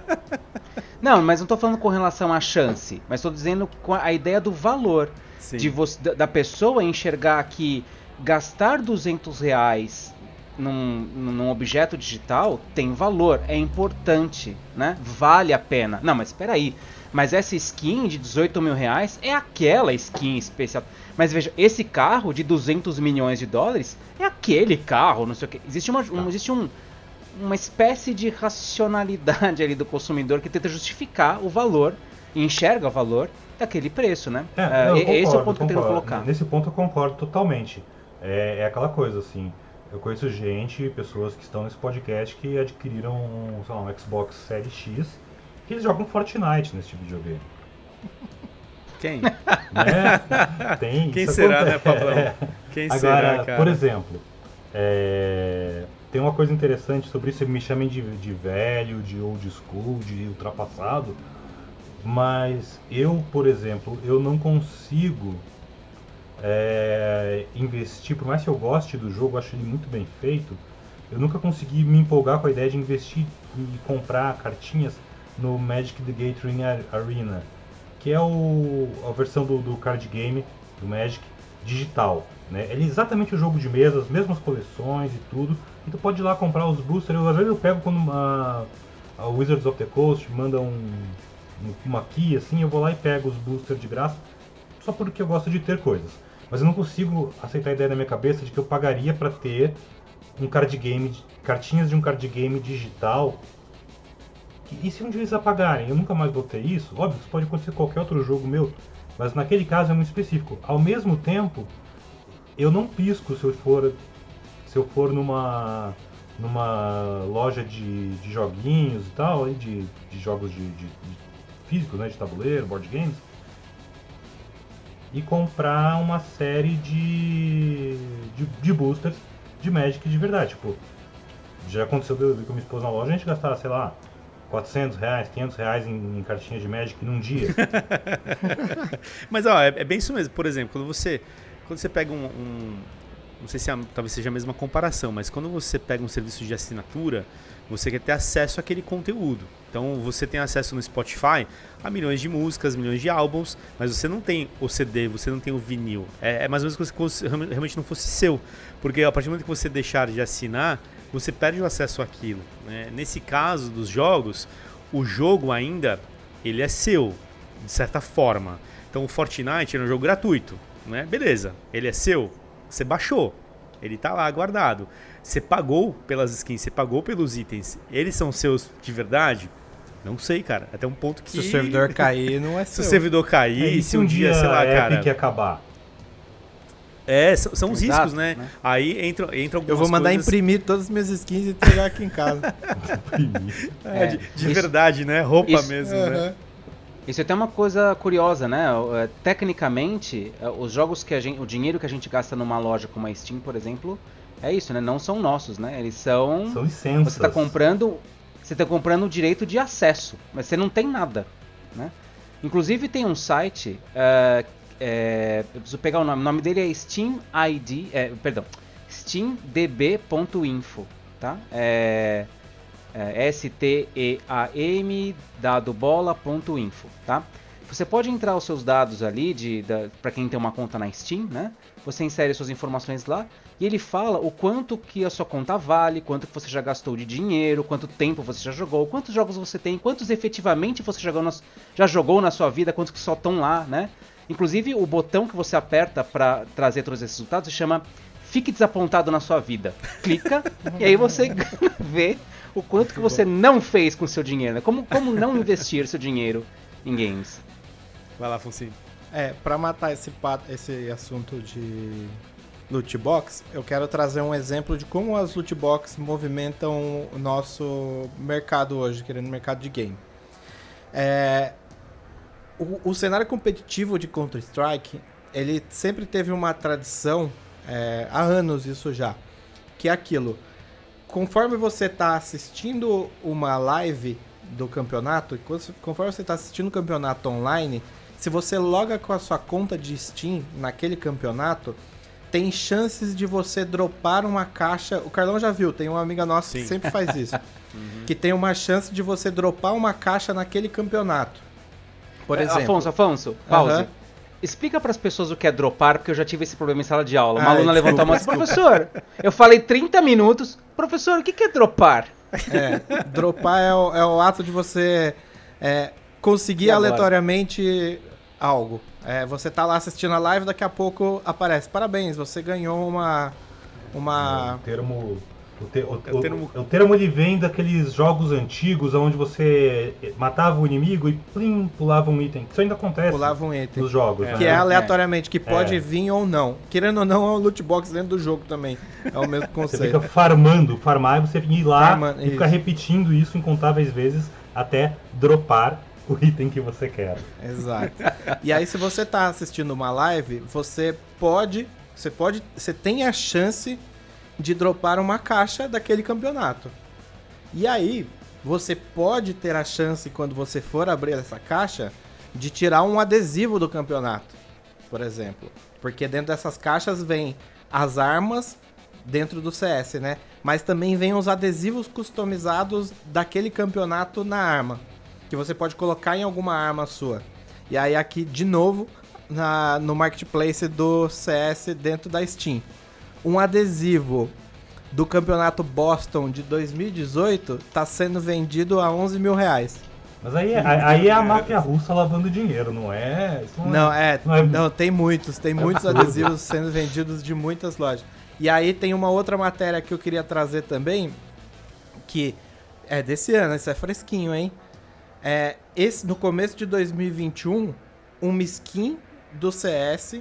Não, mas não tô falando com relação à chance, mas tô dizendo com a ideia do valor. Sim. De você, da pessoa enxergar que gastar 200 reais num, num objeto digital tem valor, é importante, né? Vale a pena. Não, mas espera aí. Mas essa skin de 18 mil reais é aquela skin especial. Mas veja, esse carro de 200 milhões de dólares é aquele carro, não sei o que. Existe uma, um, existe um, uma espécie de racionalidade ali do consumidor que tenta justificar o valor e enxerga o valor daquele preço, né? É, não, esse concordo, é o ponto que eu tento colocar. Nesse ponto eu concordo totalmente. É, é aquela coisa, assim. Eu conheço gente, pessoas que estão nesse podcast que adquiriram sei lá, um Xbox Series X que eles jogam Fortnite nesse tipo de videogame. Quem? Né? Tem, Quem será, né, acontece. Pablão? Quem Agora, será, cara? por exemplo, é, tem uma coisa interessante sobre isso, me chamem de, de velho, de old school, de ultrapassado, mas eu, por exemplo, eu não consigo é, investir, por mais que eu goste do jogo, acho ele muito bem feito, eu nunca consegui me empolgar com a ideia de investir e comprar cartinhas no Magic the Gathering Arena, que é o, a versão do, do card game do Magic digital. Né? Ele é exatamente o jogo de mesa, as mesmas coleções e tudo. E tu pode ir lá comprar os boosters. Eu, às vezes eu pego quando a, a Wizards of the Coast manda um, uma key assim, eu vou lá e pego os boosters de graça, só porque eu gosto de ter coisas. Mas eu não consigo aceitar a ideia na minha cabeça de que eu pagaria para ter um card game, cartinhas de um card game digital. E se um dia eles apagarem, eu nunca mais vou ter isso? Óbvio, isso pode acontecer com qualquer outro jogo meu, mas naquele caso é muito específico. Ao mesmo tempo, eu não pisco se eu for se eu for numa numa loja de, de joguinhos e tal, de, de jogos de, de, de físicos, né, de tabuleiro, board games, e comprar uma série de, de, de boosters de Magic de verdade. Tipo, já aconteceu de eu ir com minha esposa na loja, a gente gastava, sei lá, 400 reais, 500 reais em, em cartinhas de Magic num dia. Mas ó, é, é bem isso mesmo. Por exemplo, quando você, quando você pega um, um não sei se é, talvez seja a mesma comparação, mas quando você pega um serviço de assinatura, você quer ter acesso àquele conteúdo. Então você tem acesso no Spotify a milhões de músicas, milhões de álbuns, mas você não tem o CD, você não tem o vinil. É, é mais ou menos como se realmente não fosse seu. Porque a partir do momento que você deixar de assinar, você perde o acesso àquilo. Né? Nesse caso dos jogos, o jogo ainda ele é seu, de certa forma. Então o Fortnite é um jogo gratuito, né? Beleza, ele é seu, você baixou, ele tá lá guardado. Você pagou pelas skins, você pagou pelos itens, eles são seus de verdade? Não sei, cara. Até um ponto que. Se o servidor cair, não é Se seu. o servidor cair, E se um dia, sei lá, a cara. Epic acabar. É, são, são os Exato, riscos, né? né? Aí entram, entram algumas Eu vou mandar coisas, imprimir todas as minhas skins e entregar aqui em casa. é, de, de Isso- verdade, né? Roupa isso- mesmo, né? Isso é até uma coisa curiosa, né? É, Tecnicamente, é, os jogos que a gente, o dinheiro que a gente gasta numa loja como a Steam, por exemplo, é isso, né? Não são nossos, né? Eles são, São licenças. você está comprando, você tá comprando o direito de acesso, mas você não tem nada, né? Inclusive tem um site, é, é, eu preciso pegar o nome, o nome dele é Steam ID, é, perdão, steamdb.info, tá? É, é, S-T-E-A-M dado bola.info, tá? Você pode entrar os seus dados ali de para quem tem uma conta na Steam, né? Você insere suas informações lá e ele fala o quanto que a sua conta vale, quanto que você já gastou de dinheiro, quanto tempo você já jogou, quantos jogos você tem, quantos efetivamente você jogou já jogou na sua vida, quantos que só estão lá, né? Inclusive o botão que você aperta para trazer todos esses resultados se chama Fique desapontado na sua vida. Clica e aí você vê o quanto que você não fez com o seu dinheiro, né? Como, como não investir seu dinheiro em games. Vai lá, Foncinho. É, pra matar esse, esse assunto de loot box, eu quero trazer um exemplo de como as loot box movimentam o nosso mercado hoje, querendo mercado de game. É, o, o cenário competitivo de Counter-Strike, ele sempre teve uma tradição, é, há anos isso já, que é aquilo, conforme você está assistindo uma live do campeonato, conforme você está assistindo o campeonato online, se você loga com a sua conta de Steam naquele campeonato, tem chances de você dropar uma caixa. O Carlão já viu, tem uma amiga nossa que Sim. sempre faz isso. Que tem uma chance de você dropar uma caixa naquele campeonato. Por É, exemplo. Afonso, Afonso, pause. Aham. Explica para as pessoas o que é dropar, porque eu já tive esse problema em sala de aula. Uma Ai, aluna levantou a mão e disse, professor, eu falei 30 minutos, professor, o que é dropar? É, dropar é o, é o ato de você é, conseguir E agora? aleatoriamente algo. É, você tá lá assistindo a live, daqui a pouco aparece. Parabéns, você ganhou uma. Uma. O termo. O, te- o- É o termo- o- o termo ele vem daqueles jogos antigos onde você matava o inimigo e plim, pulava um item. Isso ainda acontece Pulava um item. nos jogos. É. né? Que é aleatoriamente, que pode É. vir ou não. Querendo ou não, é um loot box dentro do jogo também. É o mesmo Você conceito. fica farmando, farmar e você ir lá Farma- e ficar repetindo isso incontáveis vezes até dropar o item que você quer. Exato. E aí, se você tá assistindo uma live, você pode. Você pode. Você tem a chance de dropar uma caixa daquele campeonato. E aí, você pode ter a chance, quando você for abrir essa caixa, de tirar um adesivo do campeonato, por exemplo. Porque dentro dessas caixas vem as armas dentro do CS, né? Mas também vem os adesivos customizados daquele campeonato na arma. Que você pode colocar em alguma arma sua. E aí aqui, de novo, na, no marketplace do CS dentro da Steam. Um adesivo do campeonato Boston de 2018 tá sendo vendido a 11 mil reais. Mas aí, é- aí é a máfia russa lavando dinheiro, não é? Isso Não, é, não é- não, tem muitos, tem muitos adesivos sendo vendidos de muitas lojas. E aí tem uma outra matéria que eu queria trazer também, que é desse ano, isso é fresquinho, hein? É, esse, no começo de 2021, uma skin do CS,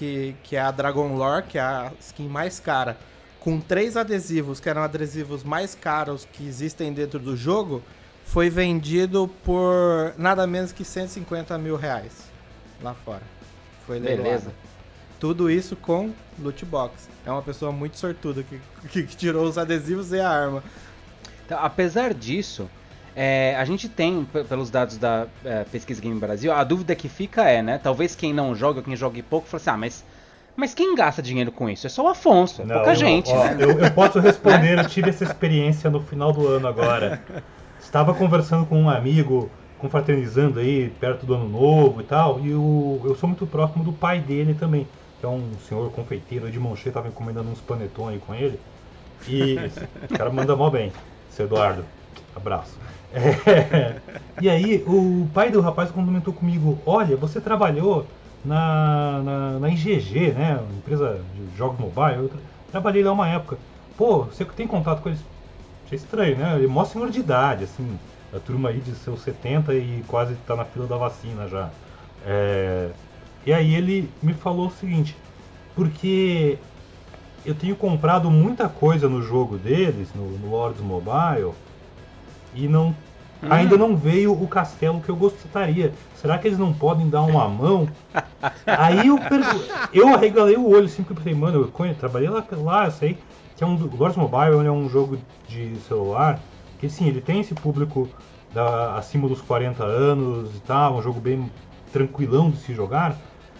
que, que é a Dragon Lore, que é a skin mais cara, com três adesivos, que eram adesivos mais caros que existem dentro do jogo, foi vendido por nada menos que 150 mil reais lá fora. Foi leiloado. Beleza. Tudo isso com loot box. É uma pessoa muito sortuda que, que, que tirou os adesivos e a arma. Então, apesar disso, é, a gente tem, pelos dados da é, Pesquisa Game Brasil, a dúvida que fica é, né? Talvez quem não joga, quem joga pouco, fala assim, ah, mas, mas quem gasta dinheiro com isso? É só o Afonso, é Não, pouca eu- gente, ó, né? Eu, eu posso responder, eu tive essa experiência no final do ano agora. Estava conversando com um amigo, confraternizando aí, perto do ano novo e tal, e o, eu sou muito próximo do pai dele também, que é um senhor confeiteiro de Monchê, estava encomendando uns panetone com ele. E o cara manda mal bem, seu Eduardo. Abraço. É, e aí, o pai do rapaz comentou comigo: Olha, você trabalhou na, na, na IGG, né? Empresa de jogos mobile. Eu tra- trabalhei lá uma época. Pô, você tem contato com eles? Achei estranho, né? Ele é mó senhor de idade, assim. A turma aí de seus 70 e quase tá na fila da vacina já. É, e aí ele me falou o seguinte: Porque eu tenho comprado muita coisa no jogo deles, no, no Lords Mobile, e não ainda não veio o castelo que eu gostaria. Será que eles não podem dar uma mão? Aí eu, pergu- eu arregalei o olho assim, porque eu pensei, mano, eu conhe- trabalhei lá, lá, eu sei que é um o Lords Mobile é um jogo de celular que sim, ele tem esse público da, acima dos 40 anos e tal, um jogo bem tranquilão de se jogar,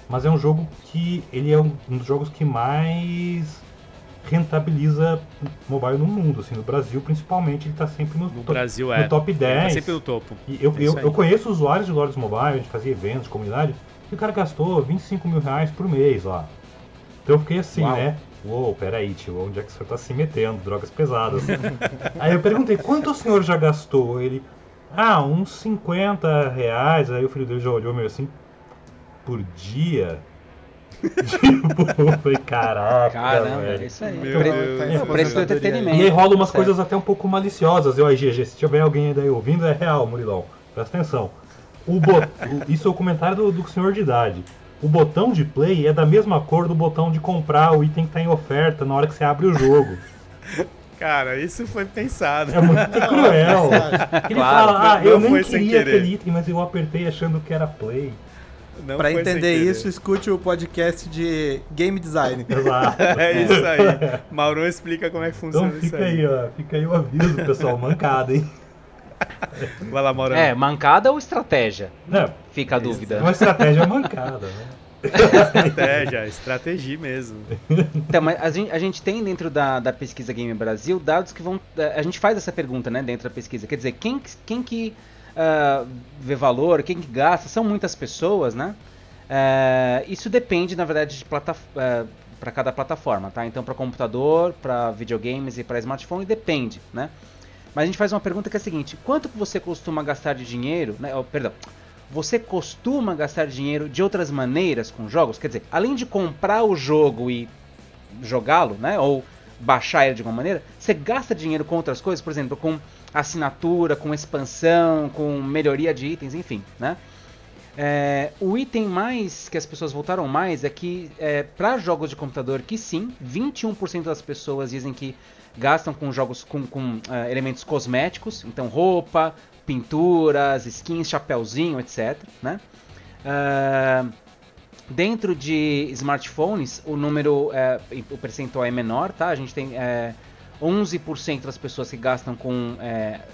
mas é um jogo que ele é um, um dos jogos que mais rentabiliza mobile no mundo, assim, no Brasil principalmente, ele tá sempre no, No top, Brasil no é. top Ele 10. Tá sempre no topo. E eu, É eu, eu conheço usuários de Lords Mobile, a gente fazia eventos, comunidade, e o cara gastou 25 mil reais por mês lá. Então eu fiquei assim, Uau. né? Uou, peraí, tio, onde é que o senhor tá se metendo? Drogas pesadas. aí eu perguntei, quanto o senhor já gastou? Ele, ah, uns 50 reais. Aí o filho dele já olhou meio assim, por dia? Tipo, eu falei, caraca, Caramba, é velho. isso aí. Meu Pre- Deus. Tá é preço do aí. entretenimento. E aí rola umas Certo. coisas até um pouco maliciosas. Eu, aí, GG, se tiver alguém daí ouvindo, é real, Murilão. Presta atenção. O bo- o- isso é o comentário do, do senhor de idade. O botão de play é da mesma cor do botão de comprar o item que tá em oferta na hora que você abre o jogo. Cara, isso foi pensado. É muito cruel. Ele Claro, fala, ah, não eu nem foi queria aquele item, mas eu apertei achando que era play. Não Pra foi sem entender isso, escute o podcast de Game Design. Exato. É isso aí. Maurão explica como é que funciona Então isso fica aí. aí, ó. Fica aí o aviso, pessoal. Mancada, hein? Vai lá, Maurão. É, mancada ou estratégia? Não, Fica a dúvida. é uma estratégia mancada, né? Estratégia, estratégia mesmo. Então, mas a gente, a gente tem dentro da, da pesquisa Game Brasil dados que vão. eh, A gente faz essa pergunta, né, dentro da pesquisa. Quer dizer, quem, que- quem que ah, vê valor, quem que gasta, são muitas pessoas, né? É, isso depende, na verdade, de plata, é, para cada plataforma, tá? Então, para computador, para videogames e para smartphone, depende, né? Mas a gente faz uma pergunta que é a seguinte: quanto você costuma gastar de dinheiro, né? Oh, perdão, você costuma gastar dinheiro de outras maneiras com jogos? Quer dizer, além de comprar o jogo e jogá-lo, né? Ou baixar ele de alguma maneira, você gasta dinheiro com outras coisas, por exemplo, com assinatura, com expansão, com melhoria de itens, enfim, né? É, o item mais que as pessoas voltaram mais é que é, para jogos de computador que sim, 21% das pessoas dizem que gastam com jogos com, com uh, elementos cosméticos, então roupa, pinturas, skins, chapéuzinho, etc. Né? Uh, dentro de smartphones, o número, uh, o percentual é menor, tá? A gente tem 11% das pessoas que gastam com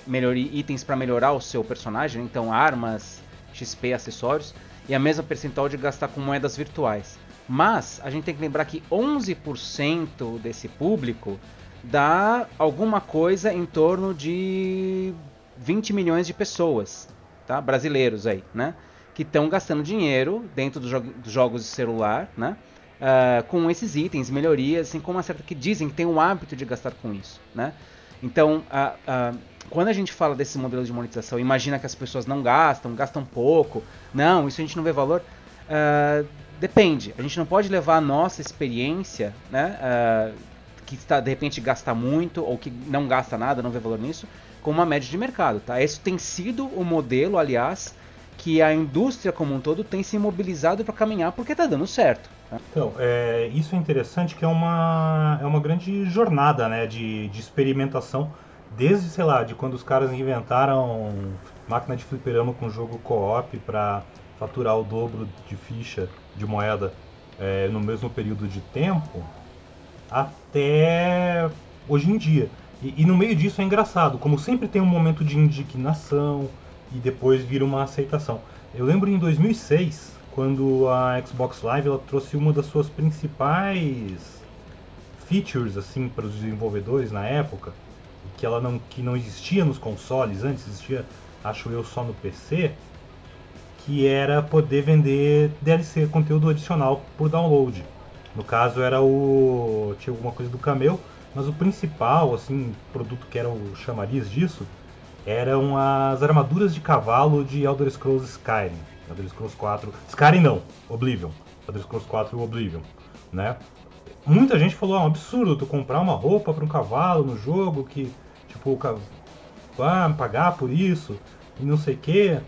melhoria, itens para melhorar o seu personagem, então armas, XP, acessórios, e a mesma percentual de gastar com moedas virtuais. Mas a gente tem que lembrar que 11% desse público dá alguma coisa em torno de 20 milhões de pessoas, tá? Brasileiros aí, né? Que estão gastando dinheiro dentro dos, jo dos, jogos de celular, né? Uh, com esses itens, melhorias, assim como uma certa que dizem que tem o hábito de gastar com isso, né? Então, uh, uh, quando a gente fala desse modelo de monetização, imagina que as pessoas não gastam, gastam pouco. Não, isso a gente não vê valor. Uh, depende. A gente não pode levar a nossa experiência, né? Uh, que está de repente gasta muito ou que não gasta nada, não vê valor nisso, como uma média de mercado, tá? Esse tem sido o modelo, aliás, que a indústria como um todo tem se mobilizado para caminhar porque está dando certo. Tá? Então, é, isso é interessante que é uma, é uma grande jornada né, de, de experimentação desde, sei lá, de quando os caras inventaram máquina de fliperama com jogo co-op para faturar o dobro de ficha de moeda é, no mesmo período de tempo, até hoje em dia. E, e, no meio disso é engraçado, como sempre tem um momento de indignação e depois vira uma aceitação. Eu lembro em 2006, quando a Xbox Live ela trouxe uma das suas principais features assim para os desenvolvedores na época, que ela não, que não existia nos consoles, antes existia, acho eu, só no PC, que era poder vender DLC, conteúdo adicional por download. No caso era o. tinha alguma coisa do Camel, mas o principal, assim, produto que era o chamariz disso, eram as armaduras de cavalo de Elder Scrolls Skyrim. Elder Scrolls 4. Skyrim não, Oblivion. Elder Scrolls 4 Oblivion, né? Muita gente falou, ah, um absurdo tu comprar uma roupa para um cavalo no jogo que tipo, ah, pagar por isso e não sei o quê.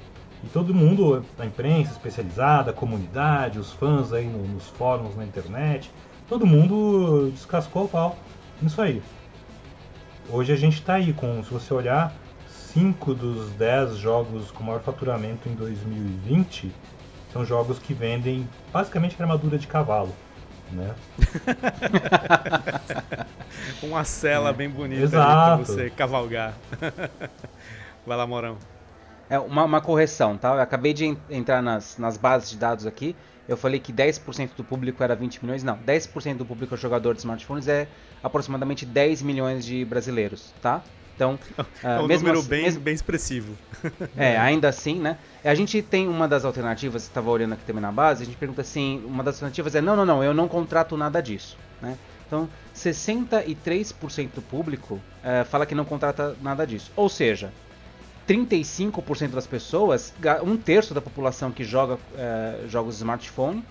E todo mundo, a imprensa especializada, a comunidade, os fãs aí no, nos fóruns na internet, todo mundo descascou o pau nisso aí. Hoje a gente está aí com, se você olhar, 5 dos 10 jogos com maior faturamento em 2020 são jogos que vendem basicamente armadura de cavalo né? Uma cela é. bem bonita para você cavalgar. Vai lá, Morão. É uma, uma, correção, tá? Eu acabei de entrar nas, nas bases de dados aqui. Eu falei que 10% do público era 20 milhões. Não, 10% do público é jogador de smartphones é aproximadamente 10 milhões de brasileiros, tá? Então, é um uh, número assim, bem, mesmo... bem expressivo. É, ainda assim, né? A gente tem uma das alternativas, estava olhando aqui também na base, a gente pergunta assim, uma das alternativas é, não, não, não, eu não contrato nada disso, né? Então, 63% do público uh, fala que não contrata nada disso. Ou seja, 35% das pessoas, um terço da população que joga uh, jogos de smartphone,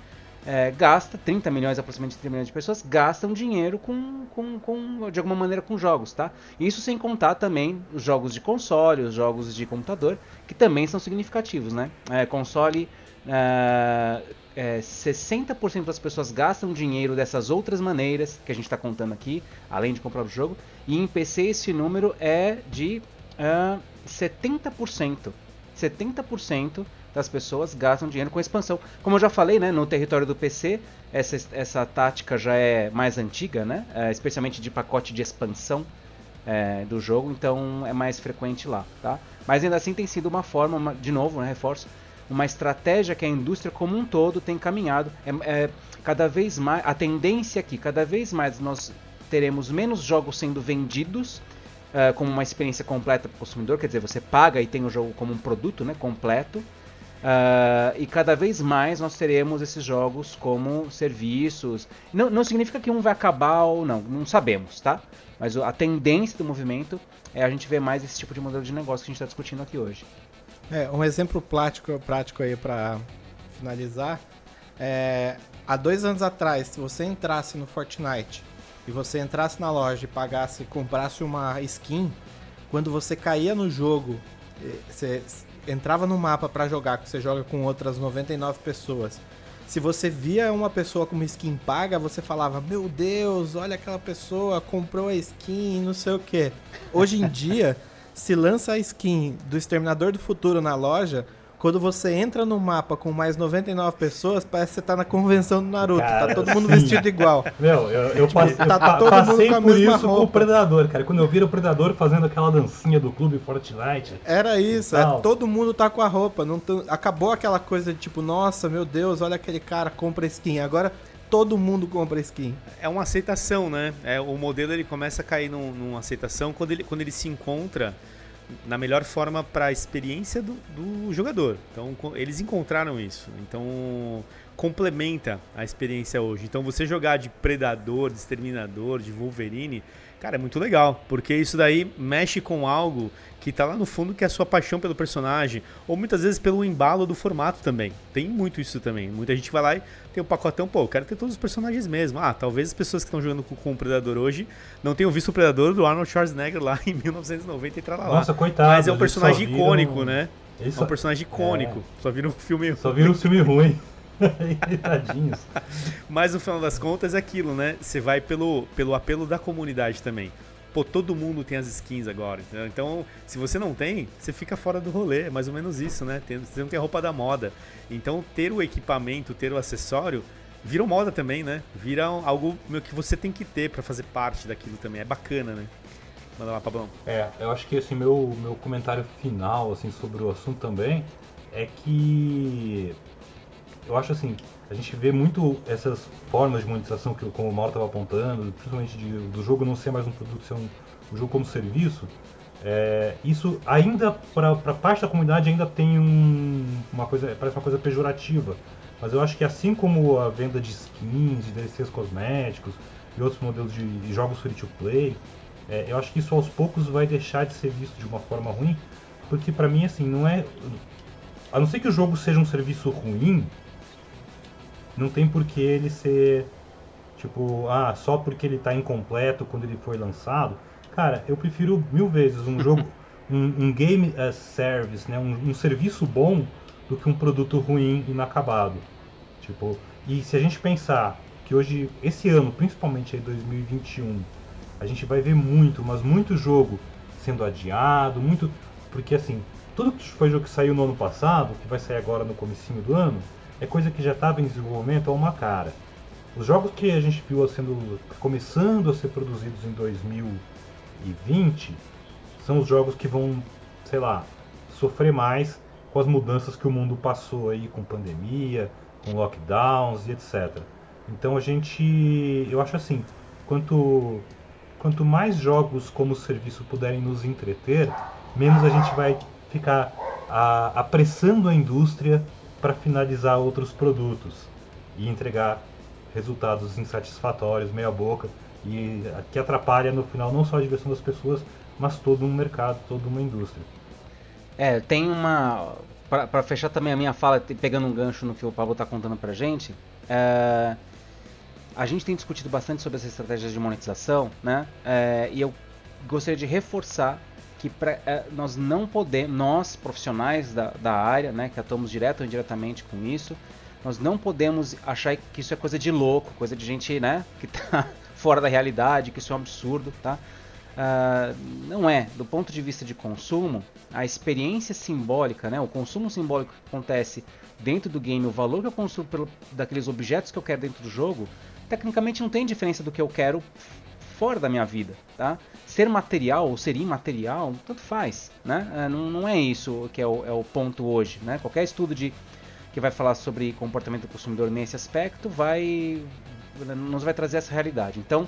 é, gasta 30 milhões, aproximadamente 30 milhões de pessoas, gastam dinheiro com, com, com, de alguma maneira com jogos, tá? Isso sem contar também os jogos de console, os jogos de computador, que também são significativos, né? É, console, é, é, 60% das pessoas gastam dinheiro dessas outras maneiras que a gente está contando aqui, além de comprar o jogo, e em PC esse número é de uh, 70%. 70% das pessoas gastam dinheiro com expansão. Como eu já falei, né, no território do PC, essa, essa tática já é mais antiga, né, é, especialmente de pacote de expansão é, do jogo, então é mais frequente lá. Tá? Mas ainda assim tem sido uma forma, uma, de novo, né, reforço, uma estratégia que a indústria como um todo tem caminhado. É, é, cada vez mais, a tendência aqui, cada vez mais nós teremos menos jogos sendo vendidos uh, como uma experiência completa para o consumidor, quer dizer, você paga e tem o jogo como um produto né, completo, Uh, e cada vez mais nós teremos esses jogos como serviços. Não, não significa que um vai acabar ou não, não sabemos, tá? Mas a tendência do movimento é a gente ver mais esse tipo de modelo de negócio que a gente está discutindo aqui hoje. É, um exemplo prático, prático aí para finalizar. É, há dois anos atrás, se você entrasse no Fortnite e você entrasse na loja e pagasse, comprasse uma skin, quando você caía no jogo, você entrava no mapa para jogar, que você joga com outras 99 pessoas. Se você via uma pessoa com uma skin paga, você falava: Meu Deus, olha aquela pessoa, comprou a skin, não sei o que. Hoje em dia, se lança a skin do Exterminador do Futuro na loja, quando você entra no mapa com mais 99 pessoas, parece que você tá na convenção do Naruto. Tá cara, tá todo mundo sim. vestido igual. Meu, eu, eu, tipo, passe, tá eu passei por isso roupa. com o Predador, cara. Quando eu vi o Predador fazendo aquela dancinha do clube Fortnite. Era isso, é, todo mundo tá com a roupa. Não acabou aquela coisa de tipo, nossa, meu Deus, olha aquele cara, compra skin. Agora todo mundo compra skin. É uma aceitação, né? É, o modelo ele começa a cair num, numa aceitação quando ele, quando ele se encontra na melhor forma para a experiência do, do, jogador. Então eles encontraram isso. Então complementa a experiência hoje. Então você jogar de predador, de exterminador, de Wolverine, cara, é muito legal, porque isso daí mexe com algo que tá lá no fundo que é a sua paixão pelo personagem, ou muitas vezes pelo embalo do formato também. Tem muito isso também. Muita gente vai lá e tem o um pacotão, pô, eu quero ter todos os personagens mesmo. Ah, talvez as pessoas que estão jogando com, com, o Predador hoje não tenham visto o Predador do Arnold Schwarzenegger lá em 1990 e lá. Nossa, coitado. Mas é um personagem icônico, né? Isso... É um personagem icônico. É... Só viram um filme Só viram um filme ruim. Tadinhos. Mas no final das contas é aquilo, né? Você vai pelo, pelo apelo da comunidade também. Pô, todo mundo tem as skins agora. Entendeu? Então, se você não tem, você fica fora do rolê. É mais ou menos isso, né? Você não tem a roupa da moda. Então, ter o equipamento, ter o acessório, vira moda também, né? Vira algo que você tem que ter para fazer parte daquilo também. É bacana, né? Manda lá, Pablão. É, eu acho que assim, meu, meu comentário final assim, sobre o assunto também é que eu acho assim, a gente vê muito essas formas de monetização que como o Mauro estava apontando, principalmente de, do jogo não ser mais um produto, ser um, um jogo como serviço. É, isso ainda para parte da comunidade ainda tem um, uma coisa parece uma coisa pejorativa, mas eu acho que assim como a venda de skins, de DLCs cosméticos e outros modelos de, de jogos free to play, é, eu acho que isso aos poucos vai deixar de ser visto de uma forma ruim, porque para mim assim não é a não ser que o jogo seja um serviço ruim, não tem por que ele ser tipo, ah, só porque ele está incompleto quando ele foi lançado. Cara, eu prefiro mil vezes um jogo, um, um, game as service, né, um, um, serviço bom do que um produto ruim inacabado. Tipo, e se a gente pensar que hoje, esse ano, principalmente aí 2021, a gente vai ver muito, mas muito jogo sendo adiado, muito, porque assim, tudo que foi jogo que saiu no ano passado, que vai sair agora no comecinho do ano, é coisa que já estava em desenvolvimento há uma cara. Os jogos que a gente viu sendo começando a ser produzidos em 2020 são os jogos que vão, sei lá, sofrer mais com as mudanças que o mundo passou aí com pandemia, com lockdowns e etc. Então a gente, eu acho assim, quanto quanto mais jogos como serviço puderem nos entreter, menos a gente vai ficar a, apressando a indústria para finalizar outros produtos e entregar resultados insatisfatórios, meia boca, e que atrapalha no final não só a diversão das pessoas, mas todo um mercado, toda uma indústria. É, tem uma. Para fechar também a minha fala, pegando um gancho no que o Pablo está contando para gente, é, a gente tem discutido bastante sobre essas estratégias de monetização, né? É, e eu gostaria de reforçar que pra, é, nós não podemos, nós profissionais da, da área, né, que atuamos direto ou indiretamente com isso, nós não podemos achar que isso é coisa de louco, coisa de gente, né, que está fora da realidade, que isso é um absurdo, tá? Uh, não é. Do ponto de vista de consumo, a experiência simbólica, né, o consumo simbólico que acontece dentro do game, o valor que eu construo pelo, daqueles objetos que eu quero dentro do jogo, tecnicamente não tem diferença do que eu quero fora da minha vida, tá? Ser material ou ser imaterial, tanto faz, né? É, não, não é isso que é o, é o ponto hoje, né? Qualquer estudo de que vai falar sobre comportamento do consumidor nesse aspecto vai nos vai trazer essa realidade. Então,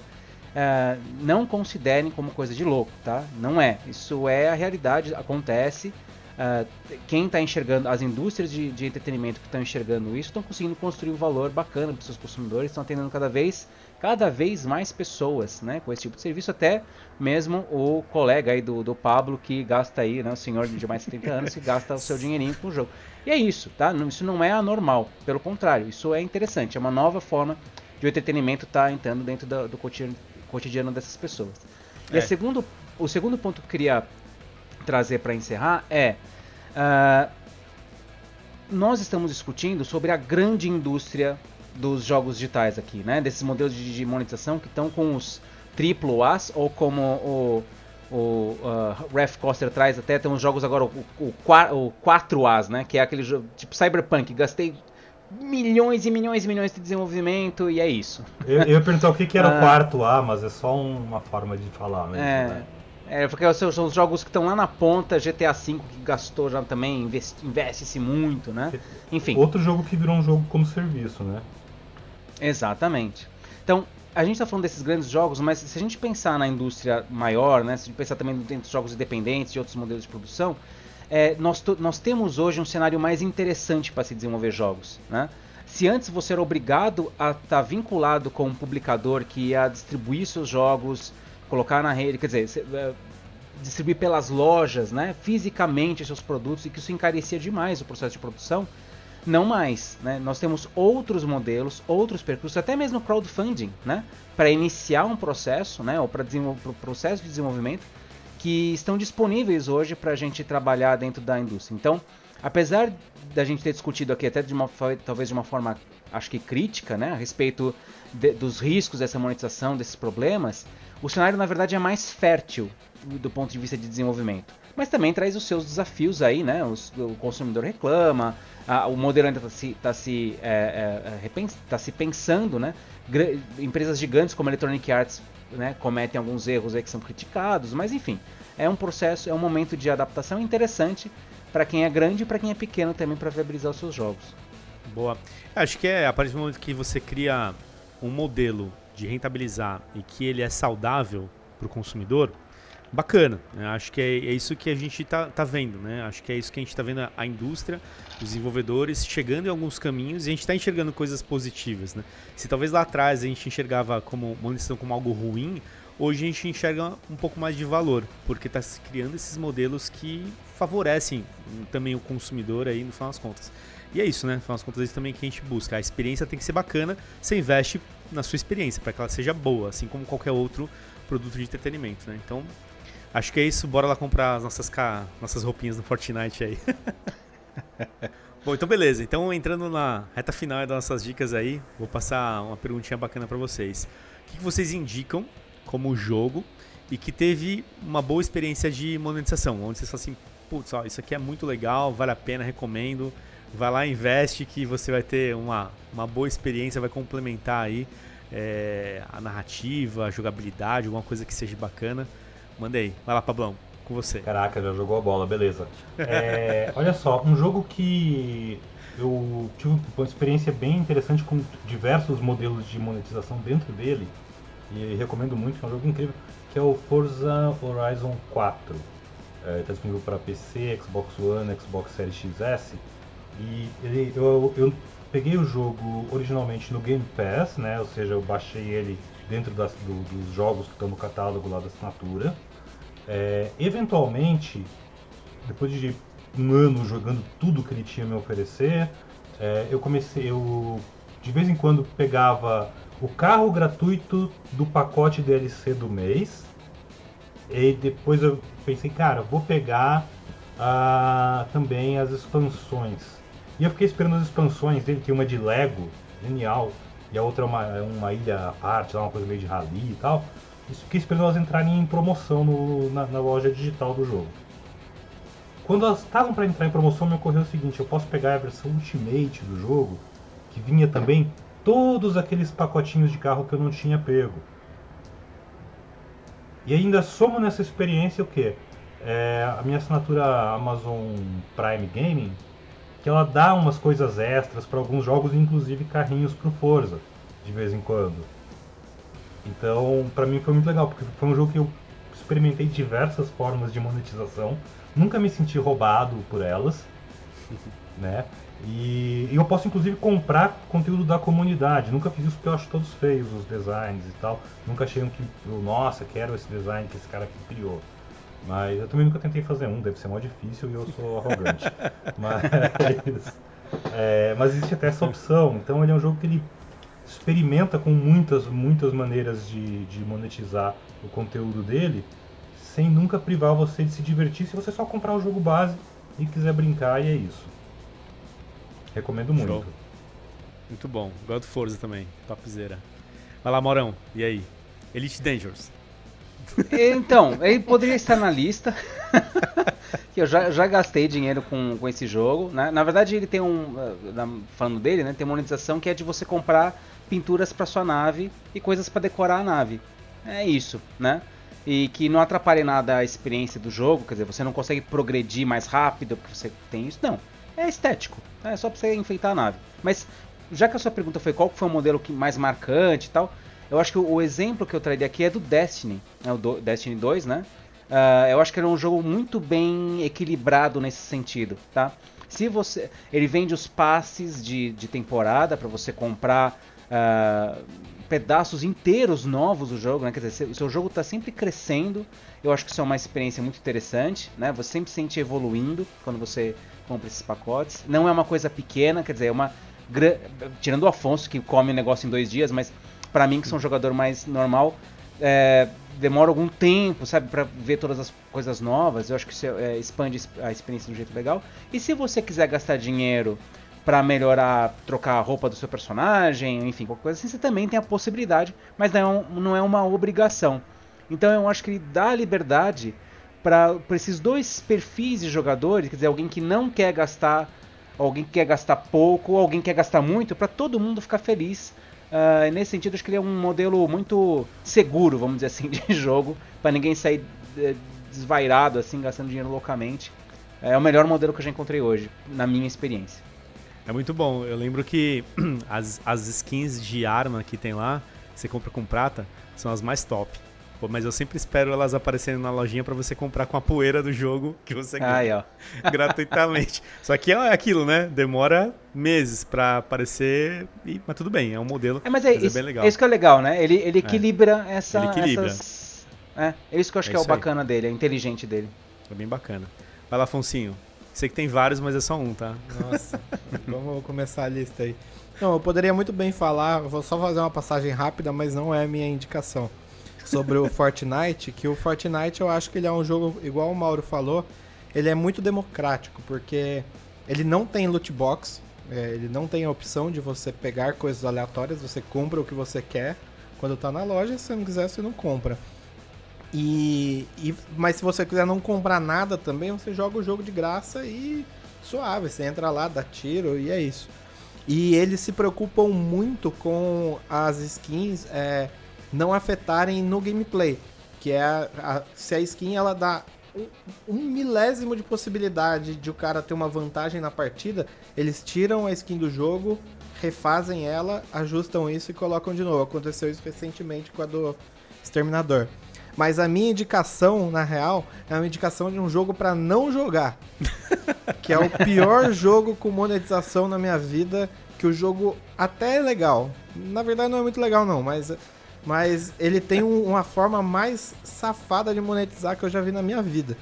é, não considerem como coisa de louco, tá? Não é. Isso é a realidade, acontece. Uh, quem está enxergando, as indústrias de, de entretenimento que estão enxergando isso, estão conseguindo construir um valor bacana para seus consumidores, estão atendendo cada vez, cada vez mais pessoas né, com esse tipo de serviço, até mesmo o colega aí do, do Pablo que gasta aí, né, o senhor de mais de 30 anos, que gasta o seu dinheirinho com o jogo. E é isso, tá? Isso não é anormal, pelo contrário, isso é interessante, é uma nova forma de o entretenimento estar tá entrando dentro do, do cotidiano, cotidiano dessas pessoas. E é. segundo, o segundo ponto que eu queria trazer para encerrar é uh, nós estamos discutindo sobre a grande indústria dos jogos digitais aqui, né? Desses modelos de, monetização que estão com os triplo As ou como o o uh, Ref Coster traz até tem uns jogos agora o, o, o 4As, né? Que é aquele jogo tipo Cyberpunk, gastei milhões e milhões e milhões de desenvolvimento e é isso. Eu, eu ia perguntar o que, que era o ah. quarto A, mas é só uma forma de falar mesmo, é, né? É, porque são os jogos que estão lá na ponta, GTA V que gastou já também, investe-se muito, né? Enfim. Outro jogo que virou um jogo como serviço, né? Exatamente. Então, a gente está falando desses grandes jogos, mas se a gente pensar na indústria maior, né? Se a gente pensar também dentro dos jogos independentes e outros modelos de produção, é, nós, nós temos hoje um cenário mais interessante para se desenvolver jogos, né? Se antes você era obrigado a estar tá vinculado com um publicador que ia distribuir seus jogos colocar na rede, quer dizer, é, distribuir pelas lojas, né, fisicamente seus produtos e que isso encarecia demais o processo de produção. Não mais, né? Nós temos outros modelos, outros percursos, até mesmo crowdfunding, né, para iniciar um processo, né, ou para o processo de desenvolvimento que estão disponíveis hoje para a gente trabalhar dentro da indústria. Então, apesar da gente ter discutido aqui até de uma talvez de uma forma acho que crítica, né, a respeito de, dos riscos dessa monetização, desses problemas, o cenário na verdade é mais fértil do ponto de vista de desenvolvimento. Mas também traz os seus desafios aí, né? O consumidor reclama, a, o modelo ainda está se, tá se, é, é, é tá se pensando, né? Gra empresas gigantes como a Electronic Arts né, cometem alguns erros aí que são criticados, mas enfim, é um processo, é um momento de adaptação interessante para quem é grande e para quem é pequeno também para viabilizar os seus jogos. Boa. Acho que é a partir do momento que você cria um modelo de rentabilizar e que ele é saudável para o consumidor, bacana. Né? Acho que é, é, isso que a gente está tá vendo. Né? Acho que é isso que a gente está vendo a, a, indústria, os desenvolvedores chegando em alguns caminhos e a gente está enxergando coisas positivas. Né? Se talvez lá atrás a gente enxergava como monetização como algo ruim, hoje a gente enxerga um pouco mais de valor, porque está se criando esses modelos que favorecem também o consumidor aí no final das contas. E é isso, né? No final das contas, é isso também que a gente busca. A experiência tem que ser bacana, você investe na sua experiência, para que ela seja boa, assim como qualquer outro produto de entretenimento, né? Então, acho que é isso. Bora lá comprar as nossas, nossas roupinhas no Fortnite aí. Bom, então beleza. Então, entrando na reta final das nossas dicas aí, vou passar uma perguntinha bacana para vocês. O que vocês indicam como jogo e que teve uma boa experiência de monetização? Onde vocês falam assim, putz, ó, isso aqui é muito legal, vale a pena, recomendo vai lá, investe que você vai ter uma, uma boa experiência, vai complementar aí é, a narrativa, a jogabilidade, alguma coisa que seja bacana. Manda aí. Vai lá, Pablão, com você. Caraca, já jogou a bola, beleza. É, olha só, um jogo que eu tive uma experiência bem interessante com diversos modelos de monetização dentro dele, e recomendo muito, que é um jogo incrível, que é o Forza Horizon 4. Está é, tá disponível para PC, Xbox One, Xbox Series XS. E ele, eu, eu peguei o jogo originalmente no Game Pass, né? Ou seja, eu baixei ele dentro das, do, dos jogos que estão no catálogo lá da assinatura. É, eventualmente, depois de um ano jogando tudo que ele tinha me oferecer, é, eu comecei, eu de vez em quando pegava o carro gratuito do pacote DLC do mês. E depois eu pensei, cara, vou pegar ah, também as expansões. E eu fiquei esperando as expansões dele, que uma de Lego, genial, e a outra é uma, é uma ilha à parte, uma coisa meio de rally e tal. E fiquei esperando elas entrarem em promoção no, na, na loja digital do jogo. Quando elas estavam para entrar em promoção, me ocorreu o seguinte: eu posso pegar a versão Ultimate do jogo, que vinha também todos aqueles pacotinhos de carro que eu não tinha pego. E ainda somo nessa experiência o que? É, a minha assinatura Amazon Prime Gaming que ela dá umas coisas extras para alguns jogos, inclusive carrinhos pro Forza, de vez em quando. Então, para mim foi muito legal, porque foi um jogo que eu experimentei diversas formas de monetização, nunca me senti roubado por elas, né? E, e, eu posso inclusive comprar conteúdo da comunidade. Nunca fiz isso porque eu acho todos feios os designs e tal. Nunca achei um que, nossa, quero esse design que esse cara aqui criou. Mas eu também nunca tentei fazer um, deve ser mó difícil e eu sou arrogante. mas, é, mas existe até essa opção. Então ele é um jogo que ele experimenta com muitas, muitas maneiras de, de monetizar o conteúdo dele, sem nunca privar você de se divertir se você só comprar o jogo base e quiser brincar, e é isso. Recomendo muito. Show. Muito bom. God Forza também, topzera. Vai lá, Morão, e aí? Elite Dangerous. Então, ele poderia estar na lista. que eu já, já gastei dinheiro com, com esse jogo. Né? Na verdade, ele tem um. Eh, falando dele, né? Tem uma monetização que é de você comprar pinturas para sua nave e coisas para decorar a nave. É isso, né? E que não atrapalhe nada a experiência do jogo, quer dizer, você não consegue progredir mais rápido porque você tem isso. Não, é estético, né? é só para você enfeitar a nave. Mas já que a sua pergunta foi qual foi o modelo que mais marcante e tal, eu acho que o, exemplo que eu traria aqui é do Destiny, né? o do, Destiny 2, né? Uh, eu acho que ele é um jogo muito bem equilibrado nesse sentido, tá? Se você, ele vende os passes de, de temporada para você comprar uh, pedaços inteiros novos do jogo, né? Quer dizer, o seu jogo está sempre crescendo. Eu acho que isso é uma experiência muito interessante, né? Você sempre se sente evoluindo quando você compra esses pacotes. Não é uma coisa pequena, quer dizer, é uma tirando o Afonso que come o negócio em dois dias, mas para mim que sou um jogador mais normal, é, demora algum tempo, sabe, para ver todas as coisas novas. Eu acho que isso é, expande a experiência de um jeito legal. E se você quiser gastar dinheiro para melhorar, trocar a roupa do seu personagem, enfim, qualquer coisa assim, você também tem a possibilidade, mas não é, não é uma obrigação. Então eu acho que ele dá liberdade para esses dois perfis de jogadores, quer dizer, alguém que não quer gastar, alguém que quer gastar pouco, ou alguém que quer gastar muito, para todo mundo ficar feliz. Uh, nesse sentido, acho que ele é um modelo muito seguro, vamos dizer assim, de jogo, para ninguém sair eh, desvairado, assim, gastando dinheiro loucamente. É o melhor modelo que eu já encontrei hoje, na minha experiência. É muito bom. Eu lembro que as, as skins de arma que tem lá, você compra com prata, são as mais top. Pô, mas eu sempre espero elas aparecerem na lojinha para você comprar com a poeira do jogo que você ganha gratuitamente. Só que é aquilo, né? Demora meses para aparecer, e, mas tudo bem, é um modelo. É, mas é, mas é isso, é bem legal. isso que é legal, né? Ele, ele é. equilibra é. essa. Ele equilibra. Essas... É, é isso que eu acho é que é o bacana aí. dele, é inteligente dele. É bem bacana. Vai lá, Foncinho. Sei que tem vários, mas é só um, tá? Nossa, vamos começar a lista aí. Não, eu poderia muito bem falar, vou só fazer uma passagem rápida, mas não é a minha indicação. Sobre o Fortnite, que o Fortnite eu acho que ele é um jogo, igual o Mauro falou, ele é muito democrático, porque ele não tem loot box, é, ele não tem a opção de você pegar coisas aleatórias, você compra o que você quer quando tá na loja, se você não quiser, você não compra. E, e, mas se você quiser não comprar nada também, você joga o jogo de graça e suave, você entra lá, dá tiro e é isso. E eles se preocupam muito com as skins é, não afetarem no gameplay, que é a, a, se a skin ela dá um, um, milésimo de possibilidade de o cara ter uma vantagem na partida, eles tiram a skin do jogo, refazem ela, ajustam isso e colocam de novo. Aconteceu isso recentemente com a do Exterminador. Mas a minha indicação, na real, é uma indicação de um jogo para não jogar. que é o pior jogo com monetização na minha vida. Que o jogo até é legal. Na verdade, não é muito legal, não, mas. Mas ele tem um, uma forma mais safada de monetizar que eu já vi na minha vida.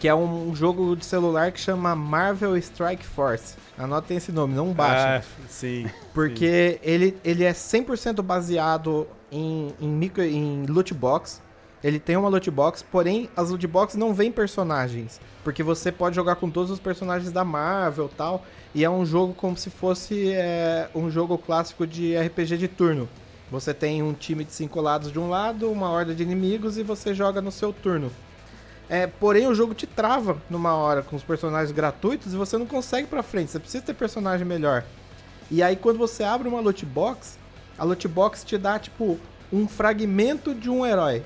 Que é um jogo de celular que chama Marvel Strike Force. Anotem esse nome, não baixa. Ah, sim. Porque sim. Ele, ele é 100% baseado em, em, micro, em loot box. Ele tem uma loot box, porém as loot boxes não vêm personagens, porque você pode jogar com todos os personagens da Marvel tal, e é um jogo como se fosse é, um jogo clássico de RPG de turno. Você tem um time de cinco lados de um lado, uma horda de inimigos e você joga no seu turno. É, porém, o jogo te trava numa hora com os personagens gratuitos e você não consegue para frente. Você precisa ter personagem melhor. E aí, quando você abre uma loot box, a loot box te dá tipo um fragmento de um herói.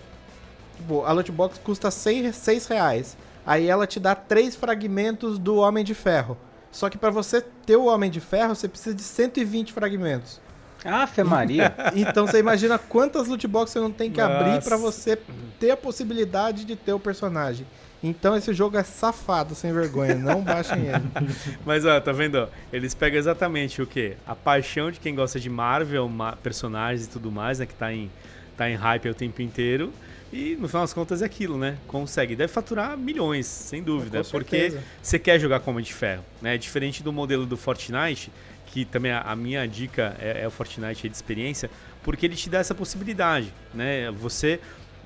Tipo, a loot box custa 6, reais. Aí ela te dá três fragmentos do Homem de Ferro. Só que para você ter o Homem de Ferro, você precisa de 120 fragmentos. Afe Maria. Então você imagina quantas loot boxes você não tem que Nossa. abrir pra você ter a possibilidade de ter o personagem. Então esse jogo é safado, sem vergonha. Não baixem ele. Mas ó, tá vendo? Eles pegam exatamente o quê? A paixão de quem gosta de Marvel, ma- personagens e tudo mais, né? Que tá em, tá em hype o tempo inteiro. E no final das contas é aquilo, né? Consegue. Deve faturar milhões, sem dúvida. Com porque você quer jogar como de ferro, né? Diferente do modelo do Fortnite, que também a, a minha dica é, é o Fortnite de experiência, porque ele te dá essa possibilidade, né? Você,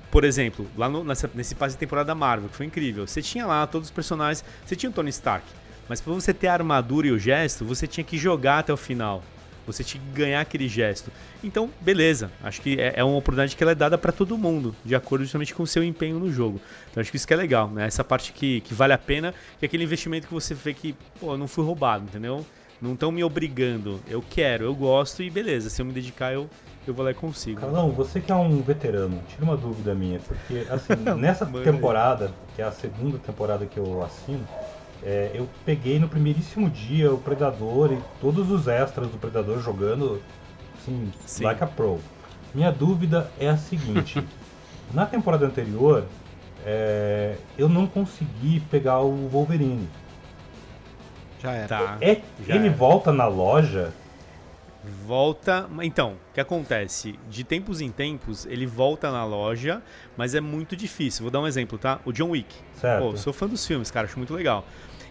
por exemplo, lá no- nessa- nesse passe de temporada da Marvel, que foi incrível, você tinha lá todos os personagens, você tinha o Tony Stark, mas para você ter a armadura e o gesto, você tinha que jogar até o final. Você tinha que ganhar aquele gesto. Então, beleza. Acho que é, é uma oportunidade que ela é dada para todo mundo, de acordo justamente com o seu empenho no jogo. Então, acho que isso que é legal, né? Essa parte que, que vale a pena e aquele investimento que você vê que, pô, não fui roubado, entendeu? Não estão me obrigando. Eu quero, eu gosto e beleza. Se eu me dedicar, eu, eu vou lá e consigo. Carlão, você que é um veterano, tira uma dúvida minha, porque assim, nessa temporada, que é a segunda temporada que eu assino, é, eu peguei no primeiríssimo dia o Predador e todos os extras do Predador jogando assim, Sim. like a pro. Minha dúvida é a seguinte, na temporada anterior é, eu não consegui pegar o Wolverine. Já era. Tá. É, Já ele era. volta na loja? Volta. Então, o que acontece? De tempos em tempos, ele volta na loja, mas é muito difícil. Vou dar um exemplo, tá? O John Wick. Certo. Pô, sou fã dos filmes, cara, acho muito legal.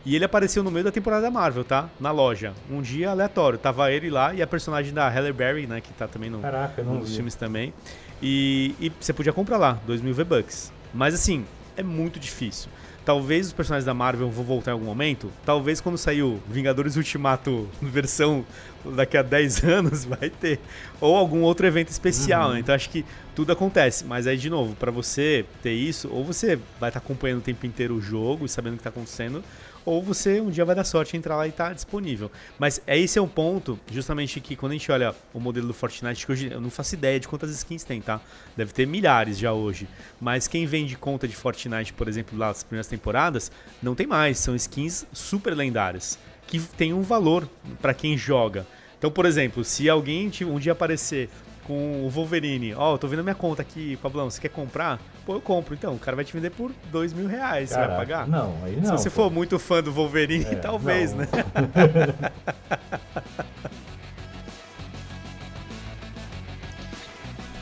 E ele apareceu no meio da temporada da Marvel, tá? Na loja. Um dia aleatório. Tava ele lá e a personagem da Halle Berry, né? Que tá também no, Caraca, um dos vi. filmes também. E, e você podia comprar lá, 2 mil V-Bucks. Mas assim, é muito difícil. Talvez os personagens da Marvel vão voltar em algum momento. Talvez quando sair o Vingadores Ultimato versão daqui a 10 anos, vai ter. Ou algum outro evento especial, Uhum. né? Então acho que tudo acontece. Mas aí, de novo, pra você ter isso, ou você vai estar acompanhando o tempo inteiro o jogo e sabendo o que tá acontecendo, ou você um dia vai dar sorte entrar lá e tá disponível. Mas é esse é um ponto, justamente que quando a gente olha o modelo do Fortnite, que hoje eu não faço ideia de quantas skins tem, tá? Deve ter milhares já hoje. Mas quem vende conta de Fortnite, por exemplo, lá nas primeiras temporadas, não tem mais. São skins super lendárias, que tem um valor pra quem joga. Então, por exemplo, se alguém um dia aparecer com o Wolverine, ó, eu tô vendo minha conta aqui, Pablão, você quer comprar? Pô, eu compro. Então, o cara vai te vender por dois mil reais, você vai pagar? Não, aí não. Se você pô. for muito fã do Wolverine, É, talvez, não. né?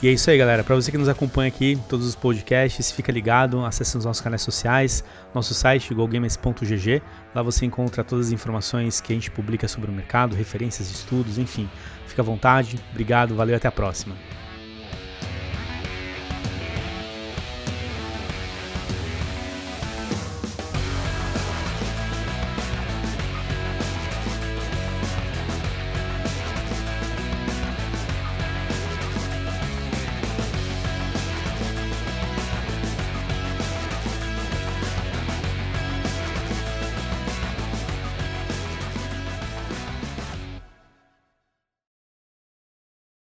E é isso aí, galera. Para você que nos acompanha aqui em todos os podcasts, fica ligado, acesse os nossos canais sociais, nosso site gogamers.gg. Lá você encontra todas as informações que a gente publica sobre o mercado, referências estudos, enfim. Fica à vontade. Obrigado, valeu e até a próxima.